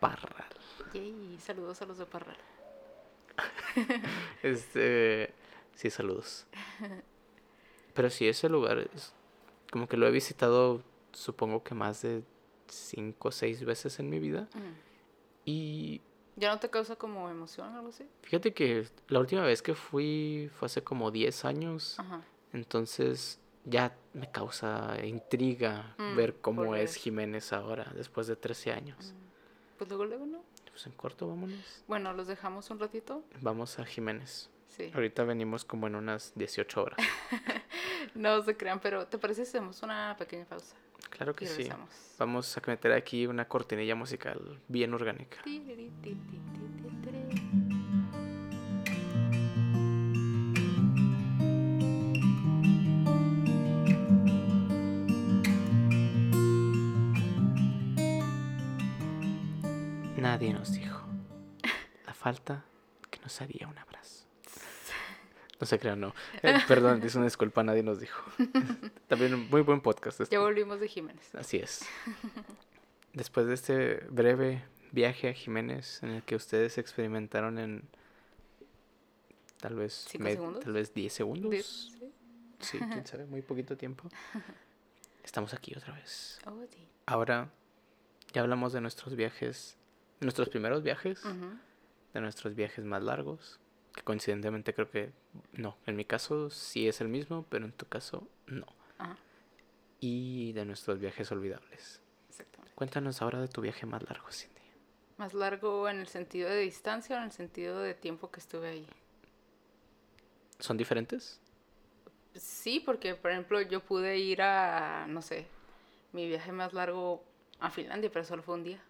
Parral. Yay, saludos a los de Parral. Este, sí, saludos. Pero sí, ese lugar es como que lo he visitado, supongo que más de cinco o seis veces en mi vida. Mm. Y ¿Ya no te causa como emoción o algo así? fíjate que la última vez que fui fue hace como 10 años. Entonces ya me causa intriga Mm, ver cómo es. Jiménez ahora, después de 13 años. Mm. Pues luego, luego, ¿no? Pues en corto, vámonos. Bueno, los dejamos un ratito. Vamos a Jiménez. Sí. Ahorita venimos como en unas 18 horas. No se crean, pero ¿te parece si hacemos una pequeña pausa? Claro que sí. Vamos a meter aquí una cortinilla musical bien orgánica. Tiri. Nadie nos dijo la falta que nos haría un abrazo. No se crean, no. Eh, perdón, es una disculpa, nadie nos dijo. También un muy buen podcast. este. Ya volvimos de Jiménez. Así es. Después de este breve viaje a Jiménez en el que ustedes experimentaron en tal vez ¿Cinco med- segundos? tal vez 10 segundos. Sí. Sí, quién sabe, muy poquito tiempo. Estamos aquí otra vez. Oh, sí. Ahora ya hablamos de nuestros viajes, de nuestros primeros viajes, de nuestros viajes más largos, que coincidentemente creo que no, en mi caso sí es el mismo, pero en tu caso no. Ajá, Y de nuestros viajes olvidables. exactamente. Cuéntanos ahora de tu viaje más largo, Cindy. Más largo en el sentido de distancia o en el sentido de tiempo que estuve ahí. ¿Son diferentes? Sí, porque por ejemplo yo pude ir a, no sé, mi viaje más largo a Finlandia, pero solo fue un día.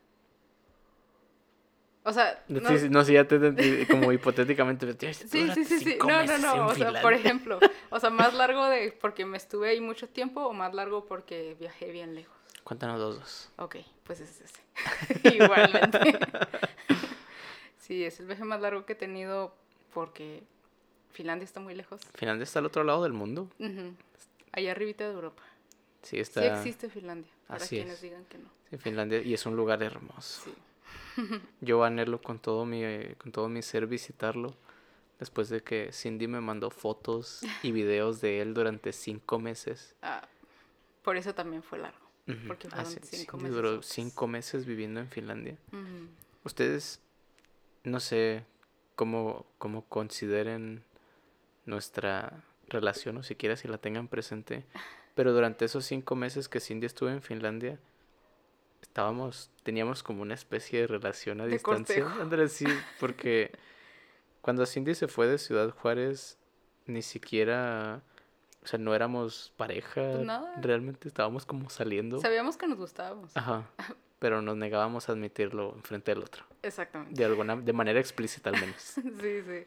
O sea, No, sí, no, sí, ya te entendí, como hipotéticamente. pero, "Tienes- sí, sí, sí, sí. No, no, no. O sea, por Finlandia". ejemplo, o sea, más largo de porque me estuve ahí mucho tiempo o más largo porque viajé bien lejos. Cuéntanos los dos. Ok, pues es ese. Igualmente. sí, es el viaje más largo que he tenido porque Finlandia está muy lejos. Finlandia está al otro lado del mundo. Allá arribita de Europa. Sí, está. Sí existe Finlandia, para Así quienes es. digan que no. Sí, Finlandia y es un lugar hermoso. Sí. Yo anhelo con todo mi con todo mi ser visitarlo. Después de que Cindy me mandó fotos y videos de él durante cinco meses. Ah, por eso también fue largo. Porque Ah, sí, cinco Cindy meses duró cinco meses viviendo en Finlandia. Ustedes, no sé cómo, cómo consideren nuestra relación o siquiera si la tengan presente, pero durante esos cinco meses que Cindy estuvo en Finlandia, estábamos, teníamos como una especie de relación a De distancia. Andrés, sí, porque cuando Cindy se fue de Ciudad Juárez, ni siquiera, o sea, no éramos pareja. Pues nada. Realmente estábamos como saliendo. Sabíamos que nos gustábamos. Ajá. Pero nos negábamos a admitirlo enfrente del otro. Exactamente. De alguna, de manera explícita al menos. Sí, sí.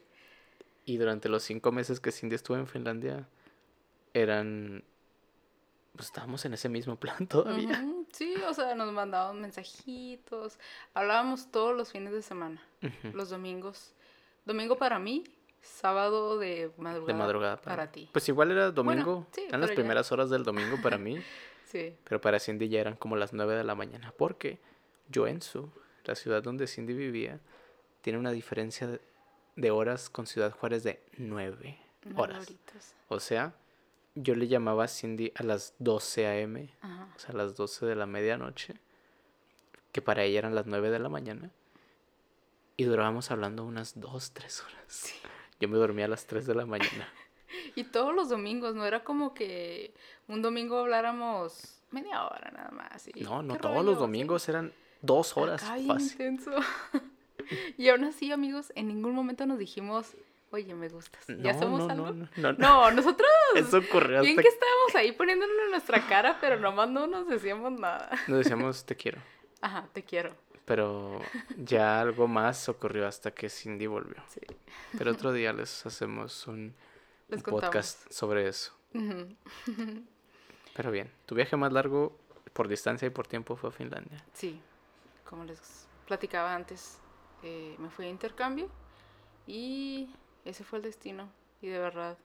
Y durante los cinco meses que Cindy estuvo en Finlandia, eran. Pues estábamos en ese mismo plan todavía. Sí, o sea, nos mandaban mensajitos. Hablábamos todos los fines de semana. Los domingos. Domingo para mí, sábado de madrugada. De madrugada para, ti. Pues igual era domingo. sí, eran las ya. primeras horas del domingo para mí. Sí. Pero para Cindy ya eran como las 9 de la mañana. Porque Joensu, la ciudad donde Cindy vivía, tiene una diferencia de, horas con Ciudad Juárez de 9 nueve horas. horitas. O sea, yo le llamaba a Cindy a las 12 a.m., Ajá. o sea, a las 12 de la medianoche, que para ella eran las 9 de la mañana. Y durábamos hablando unas 2, 3 horas. Sí. Yo me dormía a las 3 de la mañana. Y todos los domingos, no era como que un domingo habláramos media hora nada más. y, No, no ¿qué todos rollo? los Sí. domingos eran dos horas fácil. intenso. y aún así, amigos, en ningún momento nos dijimos, oye, me gustas. ¿Ya No, somos no, algo? no, no, no, no. No, nosotros Eso ocurrió bien hasta que estábamos ahí poniéndonos en nuestra cara, pero nomás no nos decíamos nada. Nos decíamos te quiero. Ajá, te quiero. Pero ya algo más ocurrió hasta que Cindy volvió. Sí. Pero otro día les hacemos un, Les un podcast sobre eso. Pero bien, tu viaje más largo por distancia y por tiempo fue a Finlandia. Sí, como les platicaba antes, eh, me fui a intercambio y ese fue el destino. Y de verdad,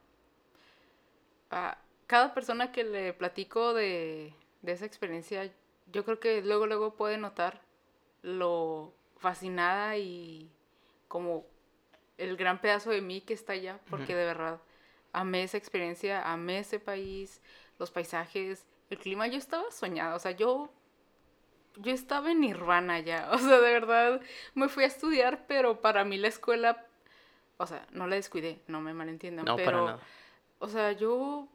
a cada persona que le platico de, de esa experiencia, yo creo que luego, luego puede notar lo fascinada y como el gran pedazo de mí que está allá, porque de verdad amé esa experiencia, amé ese país, los paisajes, el clima. Yo estaba soñada, o sea, yo yo estaba en Nirvana ya, o sea, de verdad me fui a estudiar, pero para mí la escuela, o sea, no la descuidé, no me malentiendan, No, pero, para nada. o sea, yo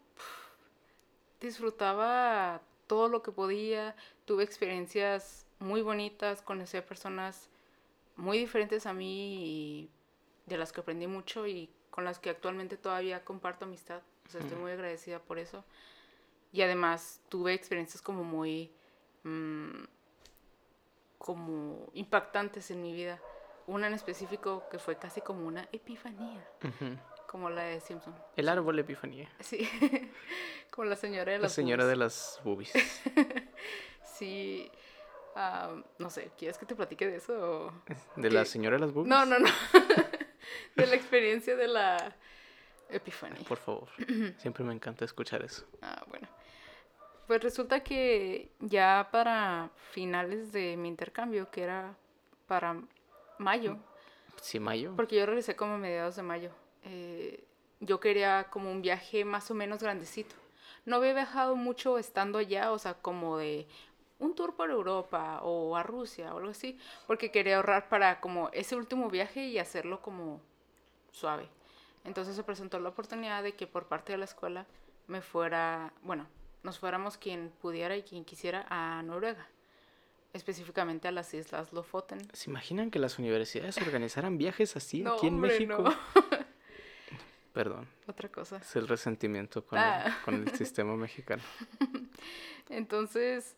disfrutaba todo lo que podía, tuve experiencias muy bonitas, conocí a personas muy diferentes a mí y de las que aprendí mucho y con las que actualmente todavía comparto amistad, o sea, estoy muy agradecida por eso. Y además tuve experiencias como muy mm, como impactantes en mi vida. Una en específico que fue casi como una epifanía, como la de Simpson. El árbol Epifanía. Sí, como la señora de La las señora de las boobies. Sí, no sé, ¿quieres que te platique de eso? ¿De la señora de las boobies? No, no, no. de la experiencia de la epifanía. Por favor. Siempre me encanta escuchar eso. Ah, bueno. Pues resulta que ya para finales de mi intercambio, que era para mayo, Sí, mayo. porque yo regresé como a mediados de mayo, eh, yo quería como un viaje más o menos grandecito. No había viajado mucho estando allá, o sea, como de un tour por Europa o a Rusia o algo así, porque quería ahorrar para como ese último viaje y hacerlo como suave. Entonces se presentó la oportunidad de que por parte de la escuela me fuera, bueno, nos fuéramos quien pudiera y quien quisiera a Noruega, específicamente a las islas Lofoten. ¿Se imaginan que las universidades organizaran viajes así No, aquí en hombre, México? no. Perdón, Otra cosa. es el resentimiento con, Ah. el, con el sistema mexicano. Entonces,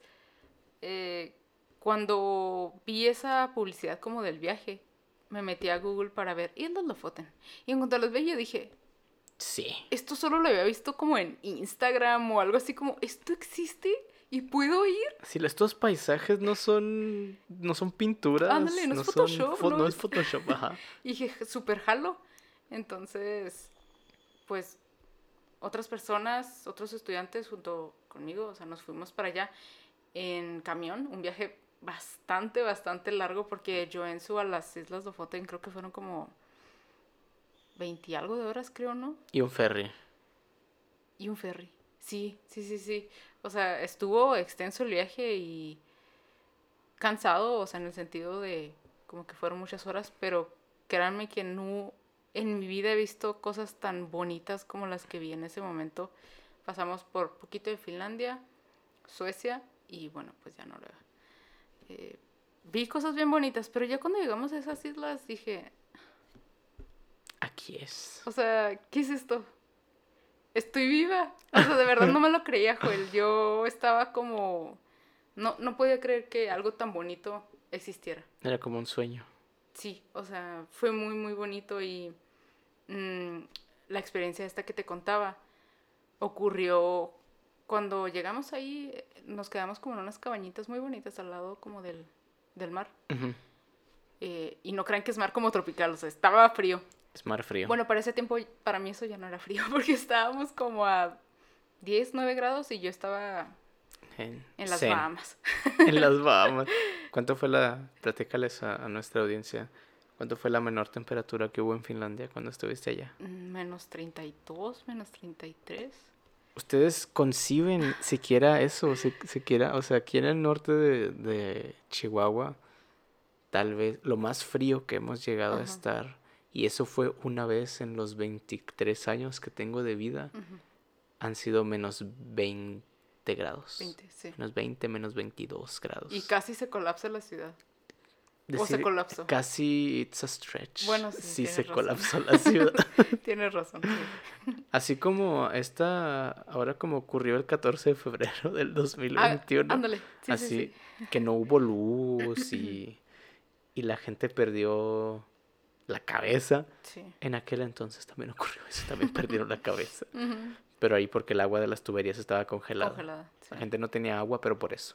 eh, cuando vi esa publicidad como del viaje, me metí a Google para ver Islas Lofoten. Y en cuanto los vi, yo dije, Sí. esto solo lo había visto como en Instagram o algo así como, ¿esto existe? ¿Y puedo ir? Si estos paisajes no son no son pinturas, Ándale, no es Photoshop, ¿no? no es Photoshop, ajá. Y dije, súper jalo. Entonces, pues, otras personas, otros estudiantes junto conmigo, o sea, nos fuimos para allá en camión, un viaje bastante, bastante largo, porque yo en su a las Islas Lofoten creo que fueron como 20 y algo de horas, creo, ¿no? Y un ferry. Y un ferry. Sí, sí, sí, sí. O sea, estuvo extenso el viaje y cansado, o sea, en el sentido de como que fueron muchas horas, pero créanme que no, en mi vida he visto cosas tan bonitas como las que vi en ese momento. Pasamos por poquito de Finlandia, Suecia y bueno, pues ya Noruega. eh, vi cosas bien bonitas, pero ya cuando llegamos a esas islas dije, Aquí es. o sea, ¿qué es esto? Estoy viva. O sea, de verdad no me lo creía, Joel. Yo estaba como... No, no podía creer que algo tan bonito existiera. Era como un sueño. Sí, o sea, fue muy, muy bonito y mm, la experiencia esta que te contaba ocurrió cuando llegamos ahí, nos quedamos como en unas cabañitas muy bonitas al lado como del, del mar. Eh, y no crean que es mar como tropical, o sea, estaba frío. Es mar frío. Bueno, para ese tiempo, para mí eso ya no era frío, porque estábamos como a 10, 9 grados y yo estaba en, en las Zen, Bahamas. En las Bahamas. ¿Cuánto fue la... Platícales a, a nuestra audiencia. ¿Cuánto fue la menor temperatura que hubo en Finlandia cuando estuviste allá? Mm, Menos 32, menos 33. ¿Ustedes conciben siquiera eso? Si- siquiera, o sea, aquí en el norte de, de Chihuahua, tal vez lo más frío que hemos llegado a estar, y eso fue una vez en los 23 años que tengo de vida, Ujú, han sido menos 20 grados. 20, sí. Menos 20, menos 22 grados. Y casi se colapsa la ciudad. o se Decir colapsó. Casi it's a stretch. Bueno, sí, Sí se razón. colapsó la ciudad. Tienes razón. sí. Así como esta, ahora como ocurrió el 14 de febrero del Ah, 2021. ándale. Sí, así sí, sí. que no hubo luz y, y la gente perdió la cabeza. Sí. En aquel entonces también ocurrió eso, también perdieron la cabeza. Pero ahí porque el agua de las tuberías estaba congelada. Congelada. sí. La gente no tenía agua, pero por eso.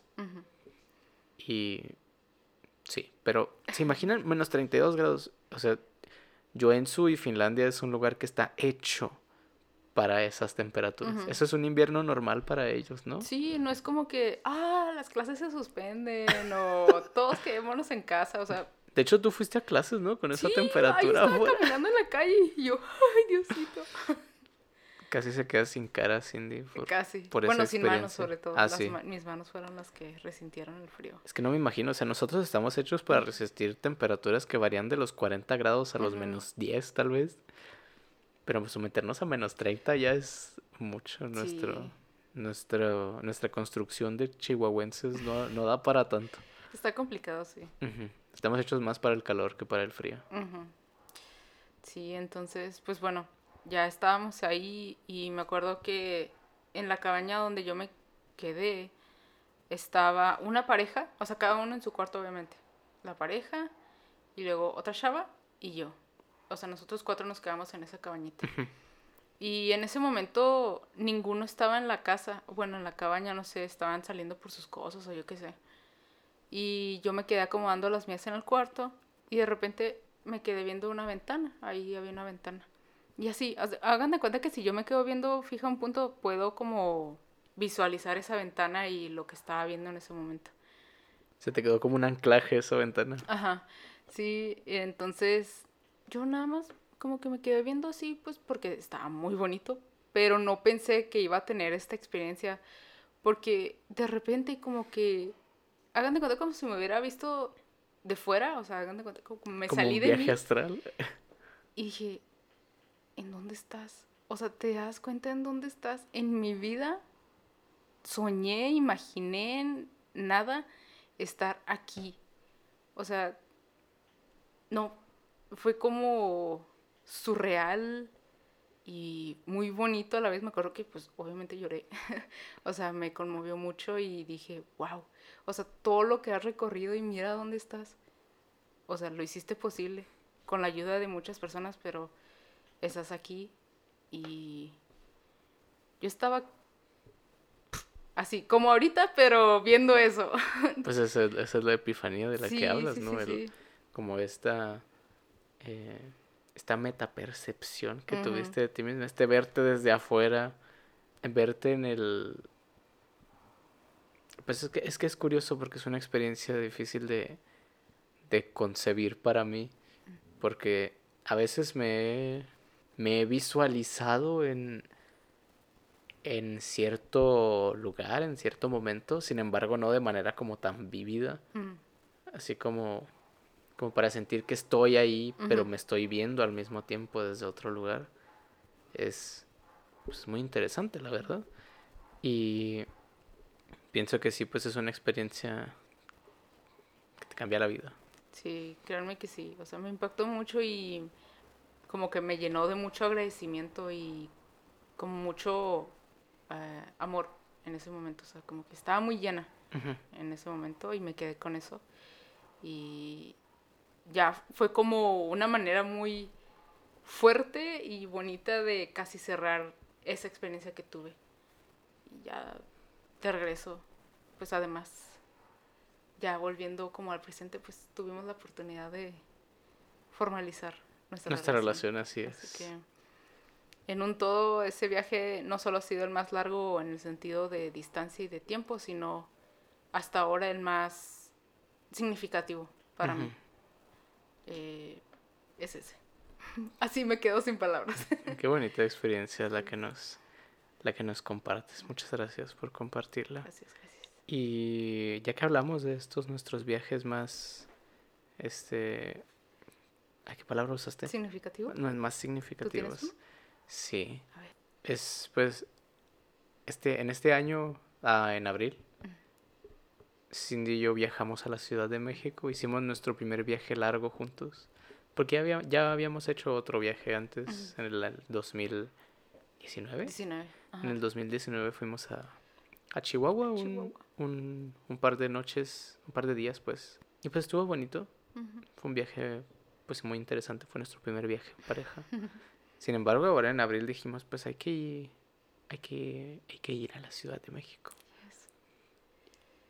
Y sí, pero ¿se imaginan menos 32 grados? O sea, Joensuu y Finlandia es un lugar que está hecho para esas temperaturas. Eso es un invierno normal para ellos, ¿no? Sí, no es como que, ah, las clases se suspenden o todos quedémonos en casa, o sea, De hecho, tú fuiste a clases, ¿no? Con esa sí, temperatura ay, estaba caminando en la calle y yo, ay, Diosito. Casi se queda sin cara, Cindy. por- Casi. por bueno, esa sin manos sobre todo. Ah, Las sí. ma- mis manos fueron las que resintieron el frío. Es que no me imagino, o sea, nosotros estamos hechos para resistir temperaturas que varían de los 40 grados a los menos 10 tal vez. Pero pues, someternos a menos 30 ya es mucho. Nuestro, Sí. nuestro, nuestra construcción de chihuahuenses no, no da para tanto. Está complicado, sí. Ujú. Estamos hechos más para el calor que para el frío. Sí, entonces, pues bueno, ya estábamos ahí y me acuerdo que en la cabaña donde yo me quedé estaba una pareja, o sea, cada uno en su cuarto obviamente. La pareja y luego otra chava y yo. O sea, nosotros cuatro nos quedamos en esa cabañita. Y en ese momento ninguno estaba en la casa, bueno, en la cabaña, no sé, estaban saliendo por sus cosas o yo qué sé. Y yo me quedé acomodando las mías en el cuarto y de repente me quedé viendo una ventana, ahí había una ventana. Y así, hagan de cuenta que si yo me quedo viendo fija un punto, puedo como visualizar esa ventana y lo que estaba viendo en ese momento. Se te quedó como un anclaje esa ventana. Ajá, sí, entonces yo nada más como que me quedé viendo así, pues porque estaba muy bonito, pero no pensé que iba a tener esta experiencia, porque de repente como que, hagan de cuenta como si me hubiera visto de fuera, o sea, hagan de cuenta como me como salí un de viaje mí astral. y dije, ¿en dónde estás? O sea, ¿te das cuenta en dónde estás? En mi vida soñé, imaginé, nada, estar aquí. O sea, no, fue como surreal y muy bonito a la vez. Me acuerdo que pues obviamente lloré. o sea, me conmovió mucho y dije, wow. O sea, todo lo que has recorrido y mira dónde estás. O sea, lo hiciste posible con la ayuda de muchas personas, pero estás aquí y yo estaba así, como ahorita, pero viendo eso. Pues esa, esa es la epifanía de la Sí, que hablas, sí, ¿no? sí, El- sí. como esta eh, esta metapercepción que tuviste de ti mismo, este verte desde afuera, verte en el pues es que es que es curioso porque es una experiencia difícil de de concebir para mí porque a veces me he, me he visualizado en en cierto lugar, en cierto momento, sin embargo no de manera como tan vívida. Mm, así como, como para sentir que estoy ahí, pero Ujú. me estoy viendo al mismo tiempo desde otro lugar. Es pues, muy interesante, la verdad. Y pienso que sí, pues es una experiencia te cambia la vida. Sí, créanme que sí. O sea, me impactó mucho y como que me llenó de mucho agradecimiento y como mucho eh, amor en ese momento. O sea, como que estaba muy llena Ujú. en ese momento y me quedé con eso. Y ya fue como una manera muy fuerte y bonita de casi cerrar esa experiencia que tuve. Y ya de regreso, pues además, ya volviendo como al presente, pues tuvimos la oportunidad de formalizar nuestra, Nuestra relación, así Así es. que en un todo ese viaje no solo ha sido el más largo en el sentido de distancia y de tiempo, sino hasta ahora el más significativo para mí. Eh, es ese. Así me quedo sin palabras. Qué bonita experiencia la que nos la que nos compartes. Muchas gracias por compartirla. Gracias, gracias. Y ya que hablamos de estos nuestros viajes más este ¿a qué palabra usaste? ¿Significativo? No, más ¿Tú tienes significativos. Sí. A ver. Es pues este en este año ah, en abril Cindy y yo viajamos a la Ciudad de México, hicimos nuestro primer viaje largo juntos, porque ya, había- ya habíamos hecho otro viaje antes, en el 2019. 19. Ajá. En el 2019 fuimos a, a Chihuahua, un, Chihuahua. Un, un par de noches, un par de días pues. Y pues estuvo bonito, fue un viaje pues muy interesante, fue nuestro primer viaje en pareja. Sin embargo, ahora en abril dijimos pues hay que hay que, hay que ir a la Ciudad de México.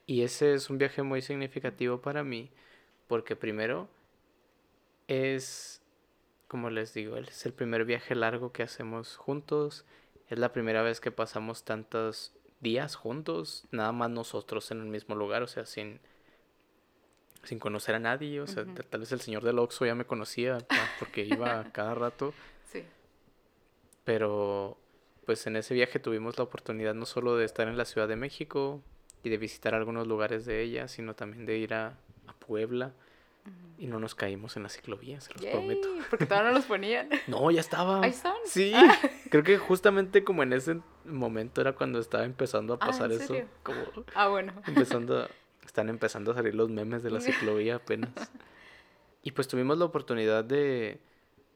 Y ese es un viaje muy significativo para mí, porque primero es, como les digo, es el primer viaje largo que hacemos juntos, es la primera vez que pasamos tantos días juntos, nada más nosotros en el mismo lugar, o sea, sin, sin conocer a nadie, o sea, tal vez el señor del Oxxo ya me conocía pa- porque iba cada rato, Sí. pero pues en ese viaje tuvimos la oportunidad no solo de estar en la Ciudad de México y de visitar algunos lugares de ella, sino también de ir a, a Puebla y no nos caímos en la ciclovía, se los prometo. Porque todavía no los ponían. No, ya estaba. Ahí estaban. Sí, creo que justamente como en ese momento era cuando estaba empezando a Ah, ¿en pasar eso, como Ah, bueno. empezando, a- están empezando a salir los memes de la ciclovía apenas. Y pues tuvimos la oportunidad de,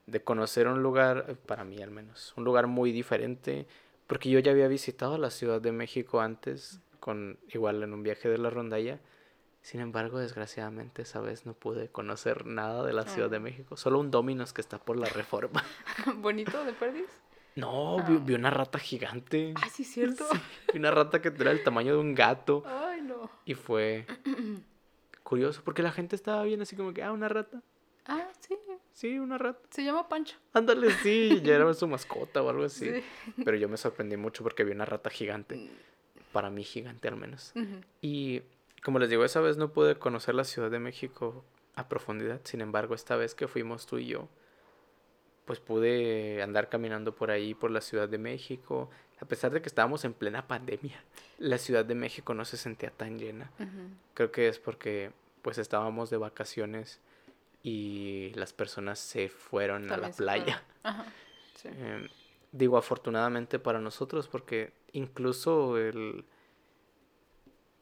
de conocer un lugar, para mí al menos, un lugar muy diferente, porque yo ya había visitado la Ciudad de México antes, con igual en un viaje de la rondalla. Sin embargo, desgraciadamente esa vez no pude conocer nada de la Ciudad de Ah. México, solo un Domino's que está por la Reforma. Bonito de perdis. No, vi, Ah. vi una rata gigante. Ay, sí, es cierto. Vi una rata que era el tamaño de un gato. Ay, no. Y fue curioso porque la gente estaba bien así como que, ah, una rata. Ah, sí. Sí, una rata. Se llama Pancho. Ándale, sí, ya era su mascota o algo así. Sí. Pero yo me sorprendí mucho porque vi una rata gigante. Para mí gigante al menos. Y como les digo, esa vez no pude conocer la Ciudad de México a profundidad. Sin embargo, esta vez que fuimos tú y yo, pues pude andar caminando por ahí, por la Ciudad de México. A pesar de que estábamos en plena pandemia, la Ciudad de México no se sentía tan llena. Creo que es porque pues estábamos de vacaciones y las personas se fueron a la playa. Ajá. Sí. Em, digo afortunadamente para nosotros porque incluso el,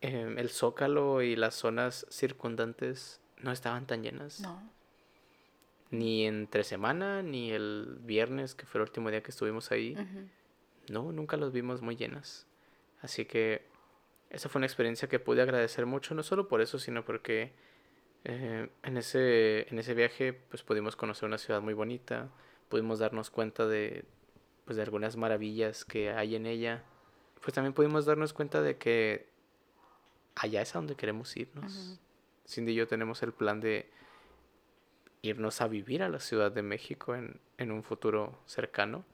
em, el zócalo y las zonas circundantes no estaban tan llenas. No. Ni entre semana, ni el viernes, que fue el último día que estuvimos ahí. No, nunca los vimos muy llenas. Así que esa fue una experiencia que pude agradecer mucho, no solo por eso, sino porque eh, en, ese, en ese viaje pues pudimos conocer una ciudad muy bonita, pudimos darnos cuenta de, pues, de algunas maravillas que hay en ella. Pues también pudimos darnos cuenta de que allá es a donde queremos irnos. Ujú. Cindy y yo tenemos el plan de irnos a vivir a la Ciudad de México en, en un futuro cercano.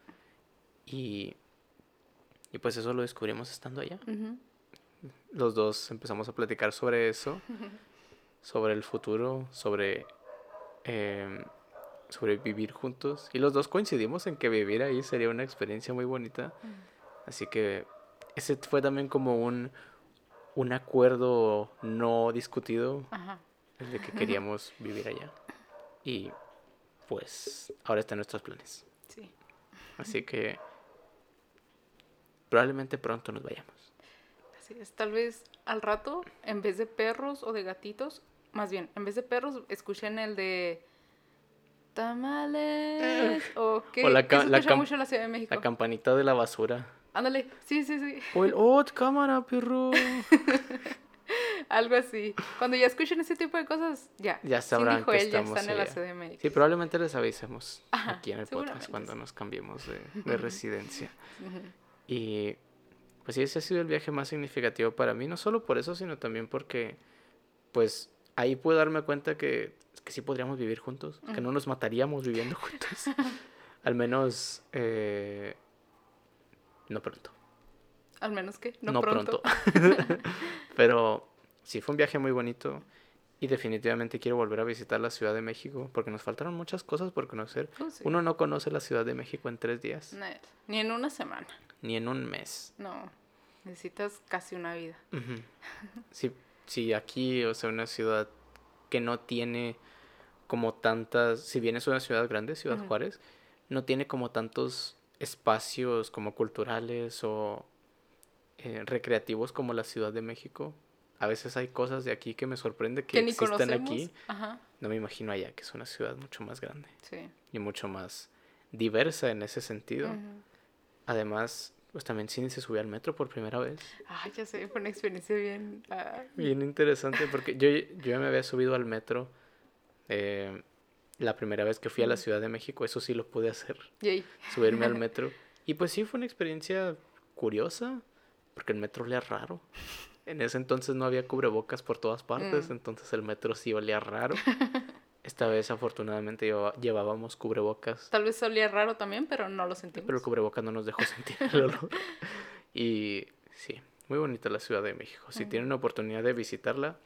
Y, y pues eso lo descubrimos estando allá. Los dos empezamos a platicar sobre eso, sobre el futuro, sobre, em, sobre vivir juntos. Y los dos coincidimos en que vivir ahí sería una experiencia muy bonita. Así que ese fue también como un, un acuerdo no discutido Ajá. el de que queríamos vivir allá. Y pues ahora está en nuestros planes. Sí. Así que probablemente pronto nos vayamos. Así es. Tal vez al rato, en vez de perros o de gatitos, más bien, en vez de perros, escuchen el de tamales o qué. O la Eso ca- la escucha cam- mucho en la Ciudad de México. La campanita de la basura. Ándale, sí, sí, sí. O el, oh, cámara, perro. Algo así. Cuando ya escuchen ese tipo de cosas, ya. Ya Sí, sabrán dijo que él, ya estamos están en la allá. CDMX. Sí, probablemente les avisemos Ajá, aquí en el podcast cuando sí. nos cambiemos de, de residencia. Y pues sí, ese ha sido el viaje más significativo para mí, no solo por eso, sino también porque pues ahí puedo darme cuenta que, que sí podríamos vivir juntos, que no nos mataríamos viviendo juntos. Al menos eh, no pronto. Al menos que, no, No, pronto. pronto. Pero sí, fue un viaje muy bonito y definitivamente quiero volver a visitar la Ciudad de México porque nos faltaron muchas cosas por conocer. Sí. Uno no conoce la Ciudad de México en tres días, No, Ni en una semana. ni en un mes. No. Necesitas casi una vida. Ujú. Sí, sí, aquí, o sea, una ciudad que no tiene como tantas, si bien es una ciudad grande, Ciudad. Juárez, no tiene como tantos espacios como culturales o eh, recreativos como la Ciudad de México. A veces hay cosas de aquí que me sorprende que, existan conocemos. aquí. Ajá. No me imagino allá, que es una ciudad mucho más grande Sí. y mucho más diversa en ese sentido. Además, pues también Cindy se subió al metro por primera vez. Ay, ya sé, fue una experiencia bien. ah, Bien interesante porque yo, yo ya me había subido al metro eh, la primera vez que fui a la. Ciudad de México, eso sí lo pude hacer, yay. subirme al metro. Y pues sí, fue una experiencia curiosa, porque el metro olía raro. En ese entonces no había cubrebocas por todas partes, Mm. entonces el metro sí olía raro. Esta vez afortunadamente llevábamos cubrebocas, Tal vez olía raro también, pero no lo sentimos. pero el cubrebocas no nos dejó sentir el olor. Y sí, muy bonita la Ciudad de México. Si tienen la oportunidad de visitarla,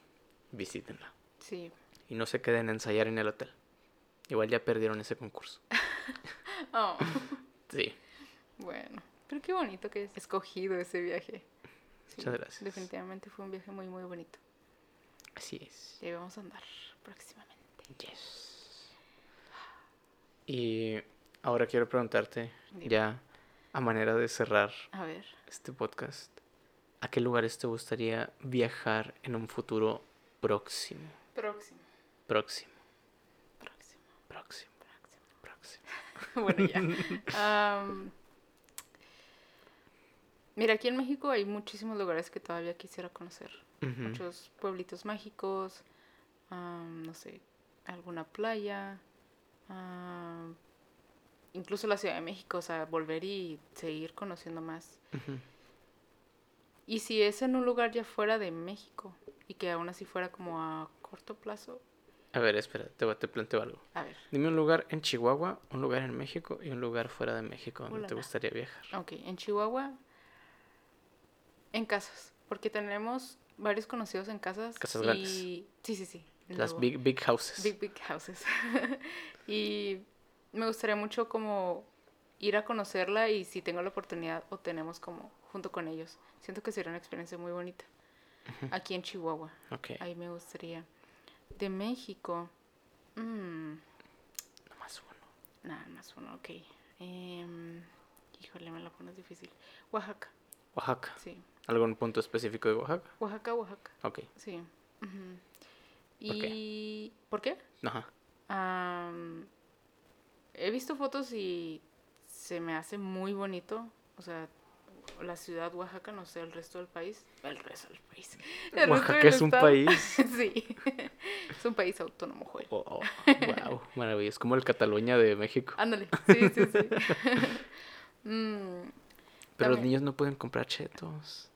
visítenla. Sí. Y no se queden a ensayar en el hotel. Igual ya perdieron ese concurso. Oh, Sí, bueno. Pero qué bonito que has escogido ese viaje. Sí, Muchas gracias. Definitivamente fue un viaje muy, muy bonito. así es. Y ahí vamos a andar próximamente. Yes. Y ahora quiero preguntarte, Dime. ya a manera de cerrar A ver. este podcast, ¿a qué lugares te gustaría viajar en un futuro? Próximo. Próximo, Próximo. bueno, ya. Mira, aquí en México hay muchísimos lugares que todavía quisiera conocer. Muchos pueblitos mágicos, no sé, alguna playa, incluso la Ciudad de México, o sea, volver y seguir conociendo más. Y si es en un lugar ya fuera de México y que aún así fuera como a corto plazo, A ver, espera, te, te planteo algo. a ver, Dime un lugar en Chihuahua, un lugar en México y un lugar fuera de México donde te gustaría viajar. ok, en Chihuahua, en casas, porque tenemos varios conocidos en casas. Casas y... grandes. Sí, sí, sí. Las luego- big, big houses. Big, big houses. y me gustaría mucho como ir a conocerla y si tengo la oportunidad o tenemos como junto con ellos. Siento que sería una experiencia muy bonita. Aquí en Chihuahua. Ok, Ahí me gustaría. De México. mm, nomás uno. nada más uno, ok. Em, híjole, me la pones difícil. Oaxaca, Oaxaca. sí. ¿Algún punto específico de Oaxaca? Oaxaca, Oaxaca, Ok. sí. Ujú. ¿Por qué? Y... ¿Por qué? Ajá. Am, he visto fotos y se me hace muy bonito. O sea, la ciudad Oaxaca, no sé, el resto del país. El resto del país. El resto Oaxaca del es un estado. país. sí. es un país autónomo, Joel. Oh, wow, maravilloso. Es como el Cataluña de México. Ándale. Sí, sí, sí. Mm, Pero los niños no pueden comprar chetos.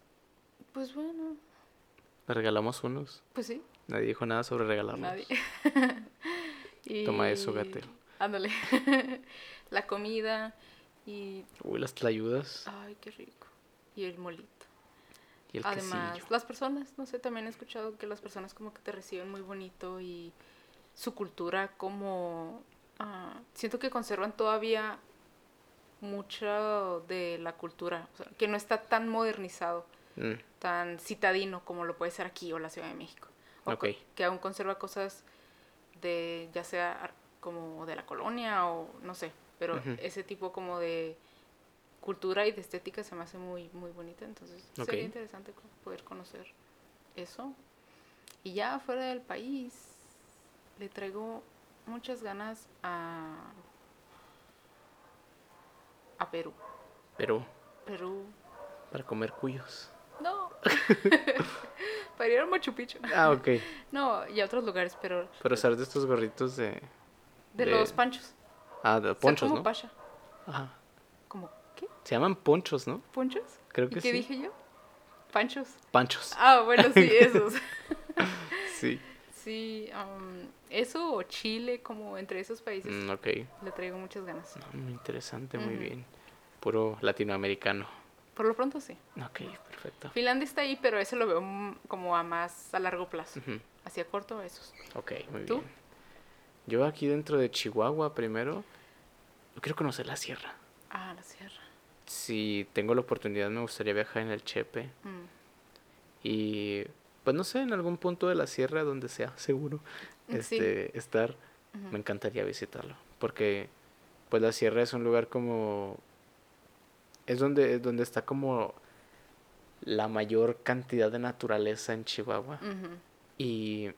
pues bueno, Le regalamos unos. pues sí. Nadie dijo nada sobre regalarlos. Nadie. Toma eso, Gatel. Ándale. la comida y... Uy, las tlayudas Ay, qué rico. Y el molito. y el Además, quesillo. las personas, no sé, también he escuchado que las personas como que te reciben muy bonito y su cultura como... ah, siento que conservan todavía mucho de la cultura, o sea, que no está tan modernizado, Mm, tan citadino como lo puede ser aquí o la Ciudad de México. O que aún conserva cosas de, ya sea como de la colonia o no sé, pero ese tipo como de cultura y de estética se me hace muy, muy bonita, entonces sería interesante poder conocer eso. Y ya fuera del país, le traigo muchas ganas a, a Perú. Perú, Perú. para comer cuyos. No. Para ir al Machu Picchu. Ah, ok. No, y a otros lugares, pero Pero usar de estos gorritos de... de, de- los panchos. Ah, de ponchos, como ¿no? pasha. Ajá. ¿Como qué? Se llaman ponchos, ¿no? ¿Ponchos? Creo ¿Y que qué sí. dije yo? Panchos. Panchos. Ah, bueno, sí, esos. Sí. Sí, um, eso o Chile, como entre esos países, Mm, ok. le traigo muchas ganas. No, muy interesante, muy bien. Puro latinoamericano. Por lo pronto sí. Ok, perfecto. Finlandia está ahí, pero ese lo veo como a más a largo plazo. Ujú. Hacia corto, esos. Ok, muy ¿Tú? bien. Yo aquí dentro de Chihuahua primero, yo quiero conocer la sierra. Ah, la sierra. Si tengo la oportunidad me gustaría viajar en el Chepe Mm. y pues no sé, en algún punto de la sierra donde sea seguro Sí. este estar, me encantaría visitarlo, porque pues la sierra es un lugar como es donde donde está como la mayor cantidad de naturaleza en Chihuahua y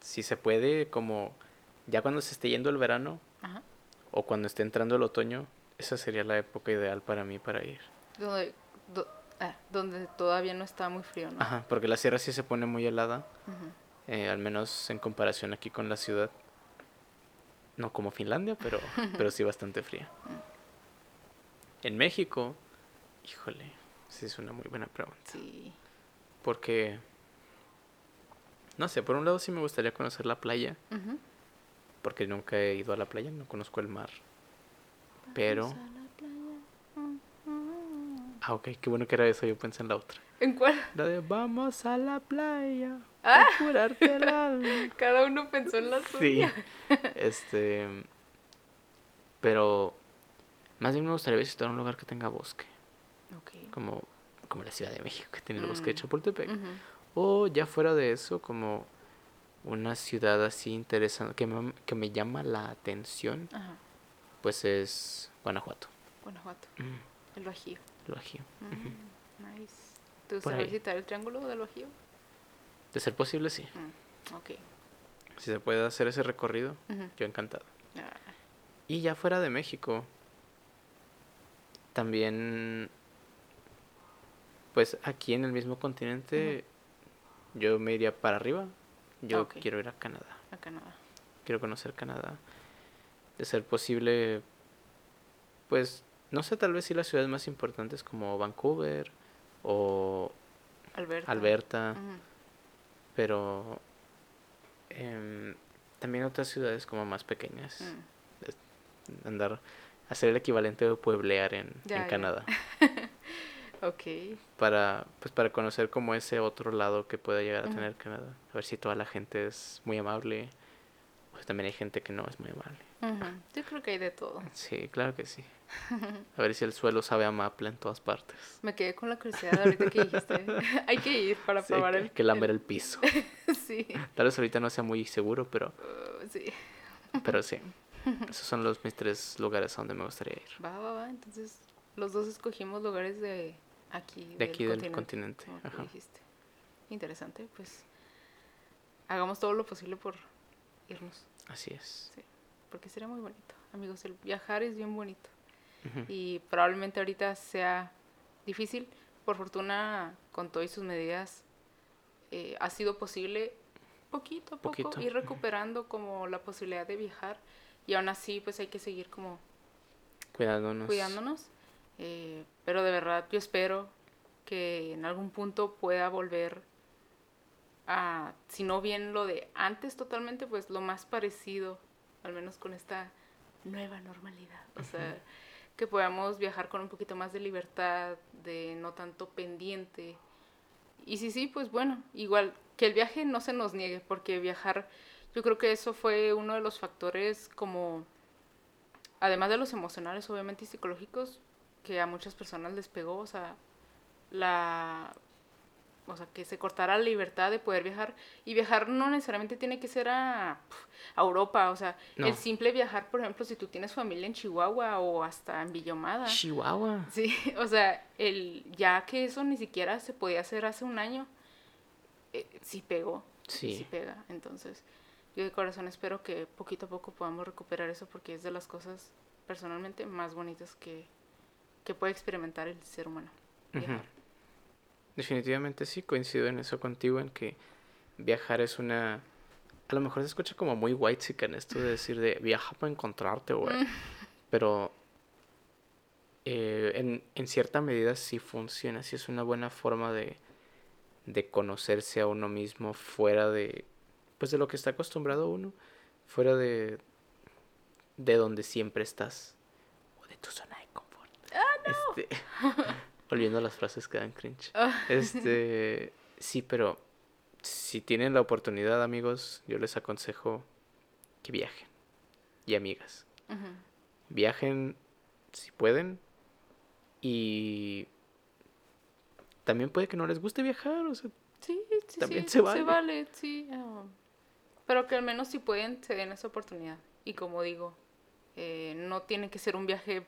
si se puede como ya cuando se esté yendo el verano Ajá. o cuando esté entrando el otoño, esa sería la época ideal para mí para ir. Donde, do- ah, donde todavía no está muy frío, ¿no? Ajá, porque la sierra sí se pone muy helada, eh, al menos en comparación aquí con la ciudad. No como Finlandia, pero, pero sí bastante fría. En México, híjole, sí es una muy buena pregunta. Sí. Porque, no sé, por un lado sí me gustaría conocer la playa, porque nunca he ido a la playa, no conozco el mar. Pero, ah, ok, qué bueno que era eso, yo pensé en la otra. ¿En cuál? La de vamos a la playa, Ah. a curarte el alma. Cada uno pensó en la Sí. suya. Este. Pero. Más bien me gustaría visitar un lugar que tenga bosque. Ok. Como, como la Ciudad de México, que tiene el bosque de Mm. Chapultepec. O ya fuera de eso, como una ciudad así interesante que me, que me llama la atención, Ajá. Pues es Guanajuato. Guanajuato. Mm, El Bajío. el Bajío. Mm, Nice. ¿Te gustaría visitar el Triángulo del Bajío? De ser posible, sí. Mm, Ok. Si se puede hacer ese recorrido, yo encantado. Ah, Y ya fuera de México, también, pues aquí en el mismo continente, yo me iría para arriba. Yo Ok. quiero ir a Canadá, a Canadá. quiero conocer Canadá. De ser posible, pues, no sé, tal vez sí las ciudades más importantes como Vancouver o Alberta. Pero em, también otras ciudades como más pequeñas. Mm, andar hacer el equivalente de pueblear en, Ya, en ya. Canadá Ok. para pues para conocer como ese otro lado que pueda llegar a tener Canadá a ver si toda la gente es muy amable pues también hay gente que no es muy amable Ujú. Yo creo que hay de todo. sí claro que sí a ver si el suelo sabe a maple en todas partes Me quedé con la curiosidad ahorita que dijiste. hay que ir para Sí, probar que, el. que lamer el piso sí. tal vez ahorita no sea muy seguro pero Uh, sí. pero sí esos son los mis tres lugares a donde me gustaría ir Va, va, va. Entonces, los dos escogimos lugares de aquí. de aquí del continente como Ajá. dijiste. Interesante, pues. Hagamos todo lo posible por irnos. Así es Porque sería muy bonito. Amigos, el viajar es bien bonito. Y probablemente ahorita sea difícil. Por fortuna, con todas sus medidas, eh, ha sido posible poquito a poco Poquito, ir recuperando como la posibilidad de viajar. Y aún así, pues hay que seguir como cuidándonos cuidándonos. eh, pero de verdad yo espero que en algún punto pueda volver a, si no bien lo de antes totalmente, pues lo más parecido, al menos con esta nueva normalidad. O sea, que podamos viajar con un poquito más de libertad, de no tanto pendiente. Y sí, sí, pues bueno, igual que el viaje no se nos niegue, porque viajar, yo creo que eso fue uno de los factores como además de los emocionales, obviamente, y psicológicos, que a muchas personas les pegó, o sea, la, o sea, que se cortara la libertad de poder viajar, y viajar no necesariamente tiene que ser a, a Europa, o sea, No. el simple viajar, por ejemplo, si tú tienes familia en Chihuahua o hasta en Villomada, Chihuahua sí, o sea, el, ya que eso ni siquiera se podía hacer hace un año, eh, sí pegó. Sí. Sí pega. Entonces, yo de corazón espero que poquito a poco podamos recuperar eso porque es de las cosas personalmente más bonitas que, que puede experimentar el ser humano. Viajar. Definitivamente sí, coincido en eso contigo, en que viajar es una... A lo mejor se escucha como muy white en esto de decir de viaja para encontrarte, güey. Pero eh, en, en cierta medida sí funciona, sí es una buena forma de, de conocerse a uno mismo fuera de, pues de lo que está acostumbrado uno, fuera de, de donde siempre estás, o de tu zona de confort. Este, volviendo a las frases que dan cringe. Ah. Este, sí, pero si tienen la oportunidad, amigos, yo les aconsejo que viajen. Y amigas, viajen si pueden. Y también puede que no les guste viajar, o sea, Sí, sí, También sí, se vale. sí. ah, pero que al menos si pueden, se den esa oportunidad. Y como digo, eh, no tiene que ser un viaje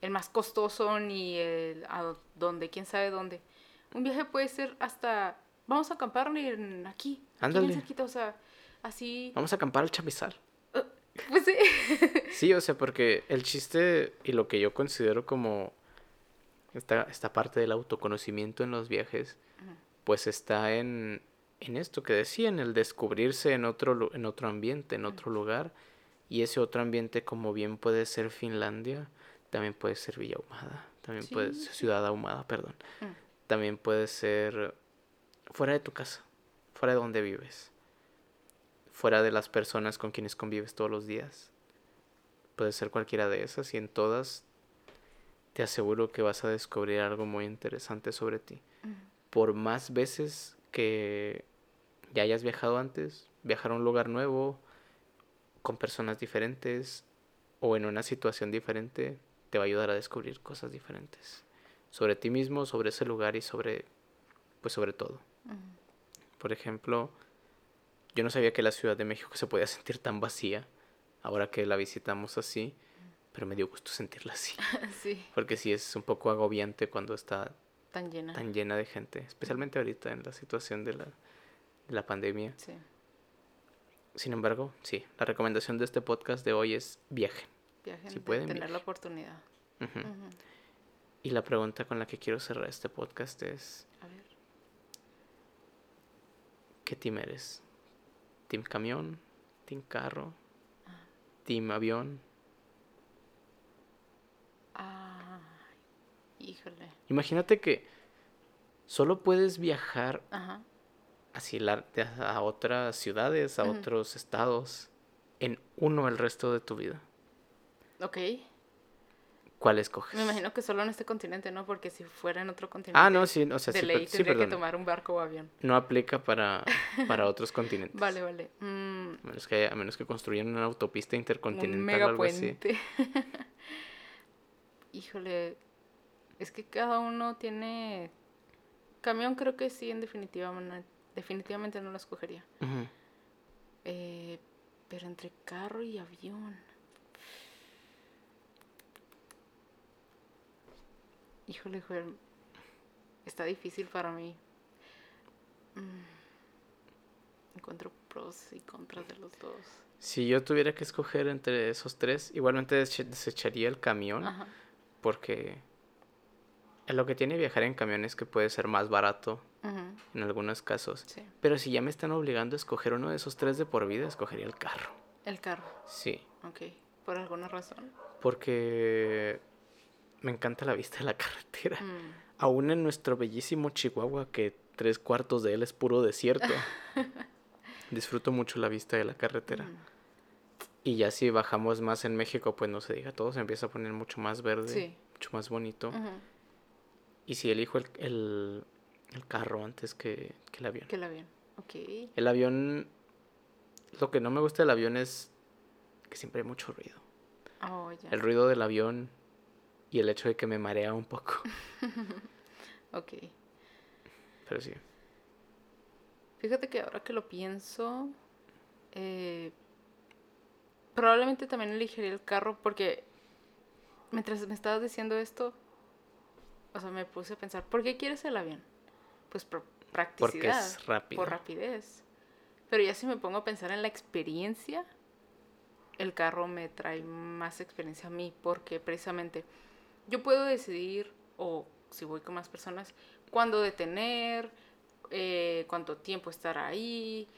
el más costoso ni el a donde, quién sabe dónde. Un viaje puede ser hasta, vamos a acampar en aquí, aquí Ándale. bien cerquita, o sea, así, vamos a acampar al chamizal. pues sí. Sí, o sea, porque el chiste y lo que yo considero como esta, esta parte del autoconocimiento en los viajes, pues está en, en esto que decía, en el descubrirse en otro, en otro ambiente, en otro lugar. Y ese otro ambiente, como bien puede ser Finlandia, también puede ser Villa Ahumada, también puede Sí, ser sí. Ciudad Ahumada, perdón. Mm. También puede ser fuera de tu casa, fuera de donde vives, fuera de las personas con quienes convives todos los días. Puede ser cualquiera de esas y en todas te aseguro que vas a descubrir algo muy interesante sobre ti. Ujú. Por más veces que ya hayas viajado antes, viajar a un lugar nuevo, con personas diferentes o en una situación diferente, te va a ayudar a descubrir cosas diferentes sobre ti mismo, sobre ese lugar y sobre, pues sobre todo. Por ejemplo, yo no sabía que la Ciudad de México se podía sentir tan vacía ahora que la visitamos así, pero me dio gusto sentirla así, sí, porque sí es un poco agobiante cuando está tan llena. tan llena de gente, especialmente ahorita en la situación de la, de la pandemia. Sí. Sin embargo, sí, la recomendación de este podcast de hoy es viajen. Viajen Si de pueden, tener la oportunidad. Y la pregunta con la que quiero cerrar este podcast es, A ver. ¿qué team eres? ¿Team camión? ¿Team carro? ¿Team avión? Ah, híjole. Imagínate que solo puedes viajar Ajá. así la- a otras ciudades, a otros estados, en uno el resto de tu vida. Ok. ¿Cuál escoges? Me imagino que solo en este continente, ¿no? Porque si fuera en otro continente. Ah, no, sí, o sea, de sí, ley sí, tendría que tomar un barco o avión. No aplica para, para otros continentes. Vale, vale. Mm, A menos que, a menos que construyan una autopista intercontinental un o mega algo así. puente. Híjole. Es que cada uno tiene. Camión creo que sí, en definitiva. no- Definitivamente no lo escogería. Eh, pero entre carro y avión. Híjole, Joel. Está difícil para mí. Mm, Encuentro pros y contras de los dos. Si yo tuviera que escoger entre esos tres, igualmente desecha- desecharía el camión Ajá. porque lo que tiene viajar en camión es que puede ser más barato en algunos casos. Sí. Pero si ya me están obligando a escoger uno de esos tres de por vida, escogería el carro. El carro. Sí, Ok. Por alguna razón. porque me encanta la vista de la carretera. Mm, Aún en nuestro bellísimo Chihuahua, que tres cuartos de él es puro desierto, disfruto mucho la vista de la carretera. mm. Y ya si bajamos más en México, pues no se diga, todo se empieza a poner mucho más verde, Sí. mucho más bonito. Y si elijo el, el, el carro antes que, que el avión. Que el avión. Ok. El avión, lo que no me gusta del avión es que siempre hay mucho ruido. Oh. El ruido del avión y el hecho de que me marea un poco. Ok. Pero sí. Fíjate que ahora que lo pienso, eh, probablemente también elegiría el carro porque mientras me estabas diciendo esto, o sea, me puse a pensar, ¿por qué quieres el avión? Pues por practicidad. Porque es rápido. Por rapidez. Pero ya si me pongo a pensar en la experiencia, el carro me trae más experiencia a mí, porque precisamente yo puedo decidir, o si voy con más personas, cuándo detener, eh, cuánto tiempo estar ahí,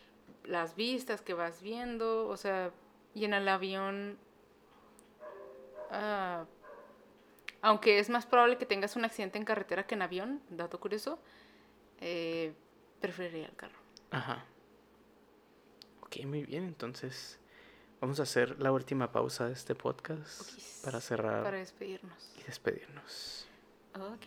las vistas que vas viendo, o sea, y en el avión, ah, aunque es más probable que tengas un accidente en carretera que en avión, dato curioso, eh, preferiría el carro. Ajá. Ok, muy bien, entonces vamos a hacer la última pausa de este podcast para cerrar Para despedirnos. y despedirnos. Ok.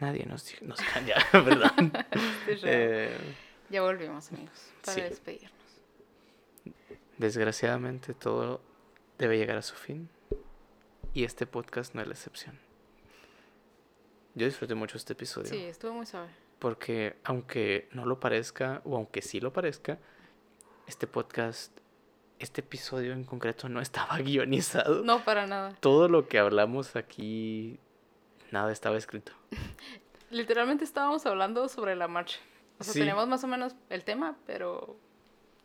Nadie nos, nos show. Eh, ya volvimos, amigos, para sí. despedirnos. Desgraciadamente todo debe llegar a su fin y este podcast no es la excepción. Yo disfruté mucho este episodio Sí, estuvo muy suave. porque aunque no lo parezca o aunque sí lo parezca, este podcast, este episodio en concreto no estaba guionizado. No, para nada. Todo lo que hablamos aquí, nada estaba escrito. Literalmente estábamos hablando sobre la marcha. O sea, Sí. teníamos más o menos el tema, pero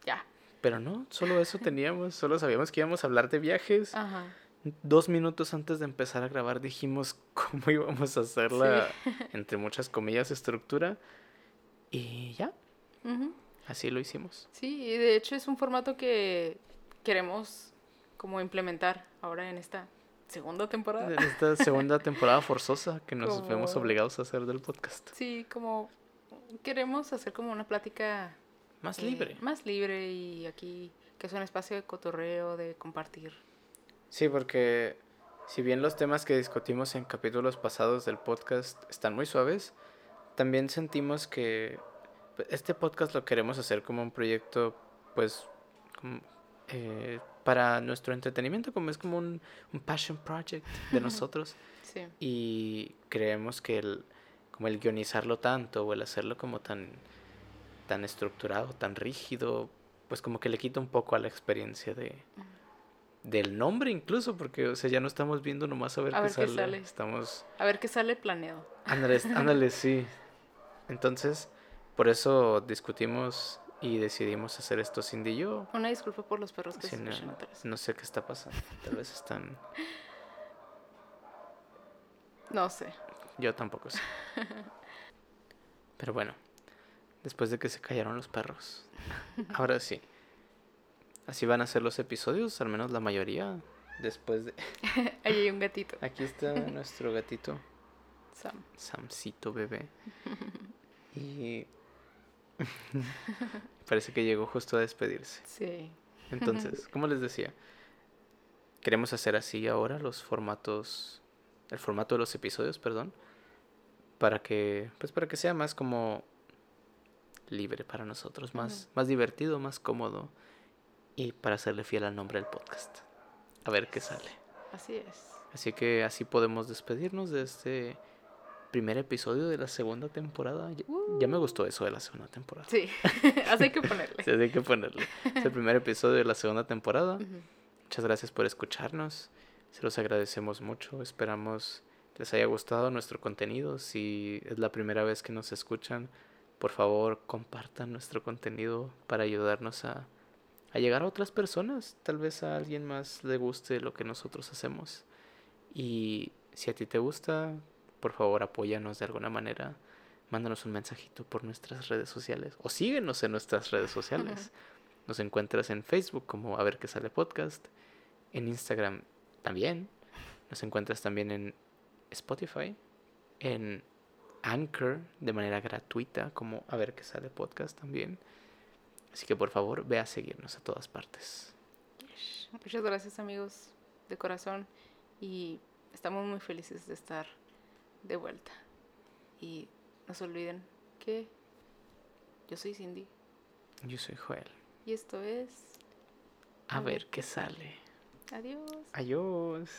ya. Pero no, solo eso teníamos, solo sabíamos que íbamos a hablar de viajes. Ajá. Dos minutos antes de empezar a grabar dijimos cómo íbamos a hacer la, entre muchas comillas, estructura. Y ya, así lo hicimos. Sí, y de hecho es un formato que queremos como implementar ahora en esta segunda temporada. En esta segunda temporada forzosa que nos vemos obligados a hacer del podcast. Sí, como queremos hacer como una plática Más eh, libre. Más libre y aquí que es un espacio de cotorreo, de compartir. Sí, porque si bien los temas que discutimos en capítulos pasados del podcast están muy suaves, también sentimos que este podcast lo queremos hacer como un proyecto, pues, como, eh, para nuestro entretenimiento, como es como un, un passion project de nosotros. Sí. y creemos que el, como el guionizarlo tanto o el hacerlo como tan, tan estructurado, tan rígido, pues como que le quita un poco a la experiencia de del nombre incluso, porque o sea, ya no estamos viendo nomás a ver, A qué, ver qué sale. Estamos, A ver qué sale planeado. ándale, ándale, sí. Entonces, por eso discutimos y decidimos hacer esto Cindy y yo. Una disculpa por los perros que Sí, se no, atrás. no sé qué está pasando. Tal vez están... No sé. Yo tampoco sé. Pero bueno, después de que se callaron los perros, ahora sí. Así van a ser los episodios, al menos la mayoría. Después de... Ahí hay un gatito. Aquí está nuestro gatito, Sam. Samcito bebé. Y... Parece que llegó justo a despedirse. Sí. Entonces, como les decía, queremos hacer así ahora los formatos, el formato de los episodios, perdón, para que, pues para que sea más como libre para nosotros, más, más divertido, más cómodo y para hacerle fiel al nombre del podcast. A ver qué sale. Así es. Así que así podemos despedirnos de este primer episodio de la segunda temporada. Ya, ya me gustó eso de la segunda temporada. Sí. Así hay que ponerle. Sí, hay que ponerle. Es el primer episodio de la segunda temporada. Muchas gracias por escucharnos. Se los agradecemos mucho. Esperamos les haya gustado nuestro contenido. Si es la primera vez que nos escuchan, por favor compartan nuestro contenido para ayudarnos a, a llegar a otras personas. Tal vez a alguien más le guste lo que nosotros hacemos. Y si a ti te gusta, por favor apóyanos de alguna manera. Mándanos un mensajito por nuestras redes sociales o síguenos en nuestras redes sociales. Nos encuentras en Facebook como A ver qué sale podcast, en Instagram también. Nos encuentras también en Spotify, en Anchor de manera gratuita como A ver qué sale podcast también. Así que por favor ve a seguirnos a todas partes. Muchas gracias amigos de corazón y estamos muy felices de estar de vuelta. Y no se olviden que yo soy Cindy Yo soy Joel. y esto es... A ver qué sale. Adiós. Adiós.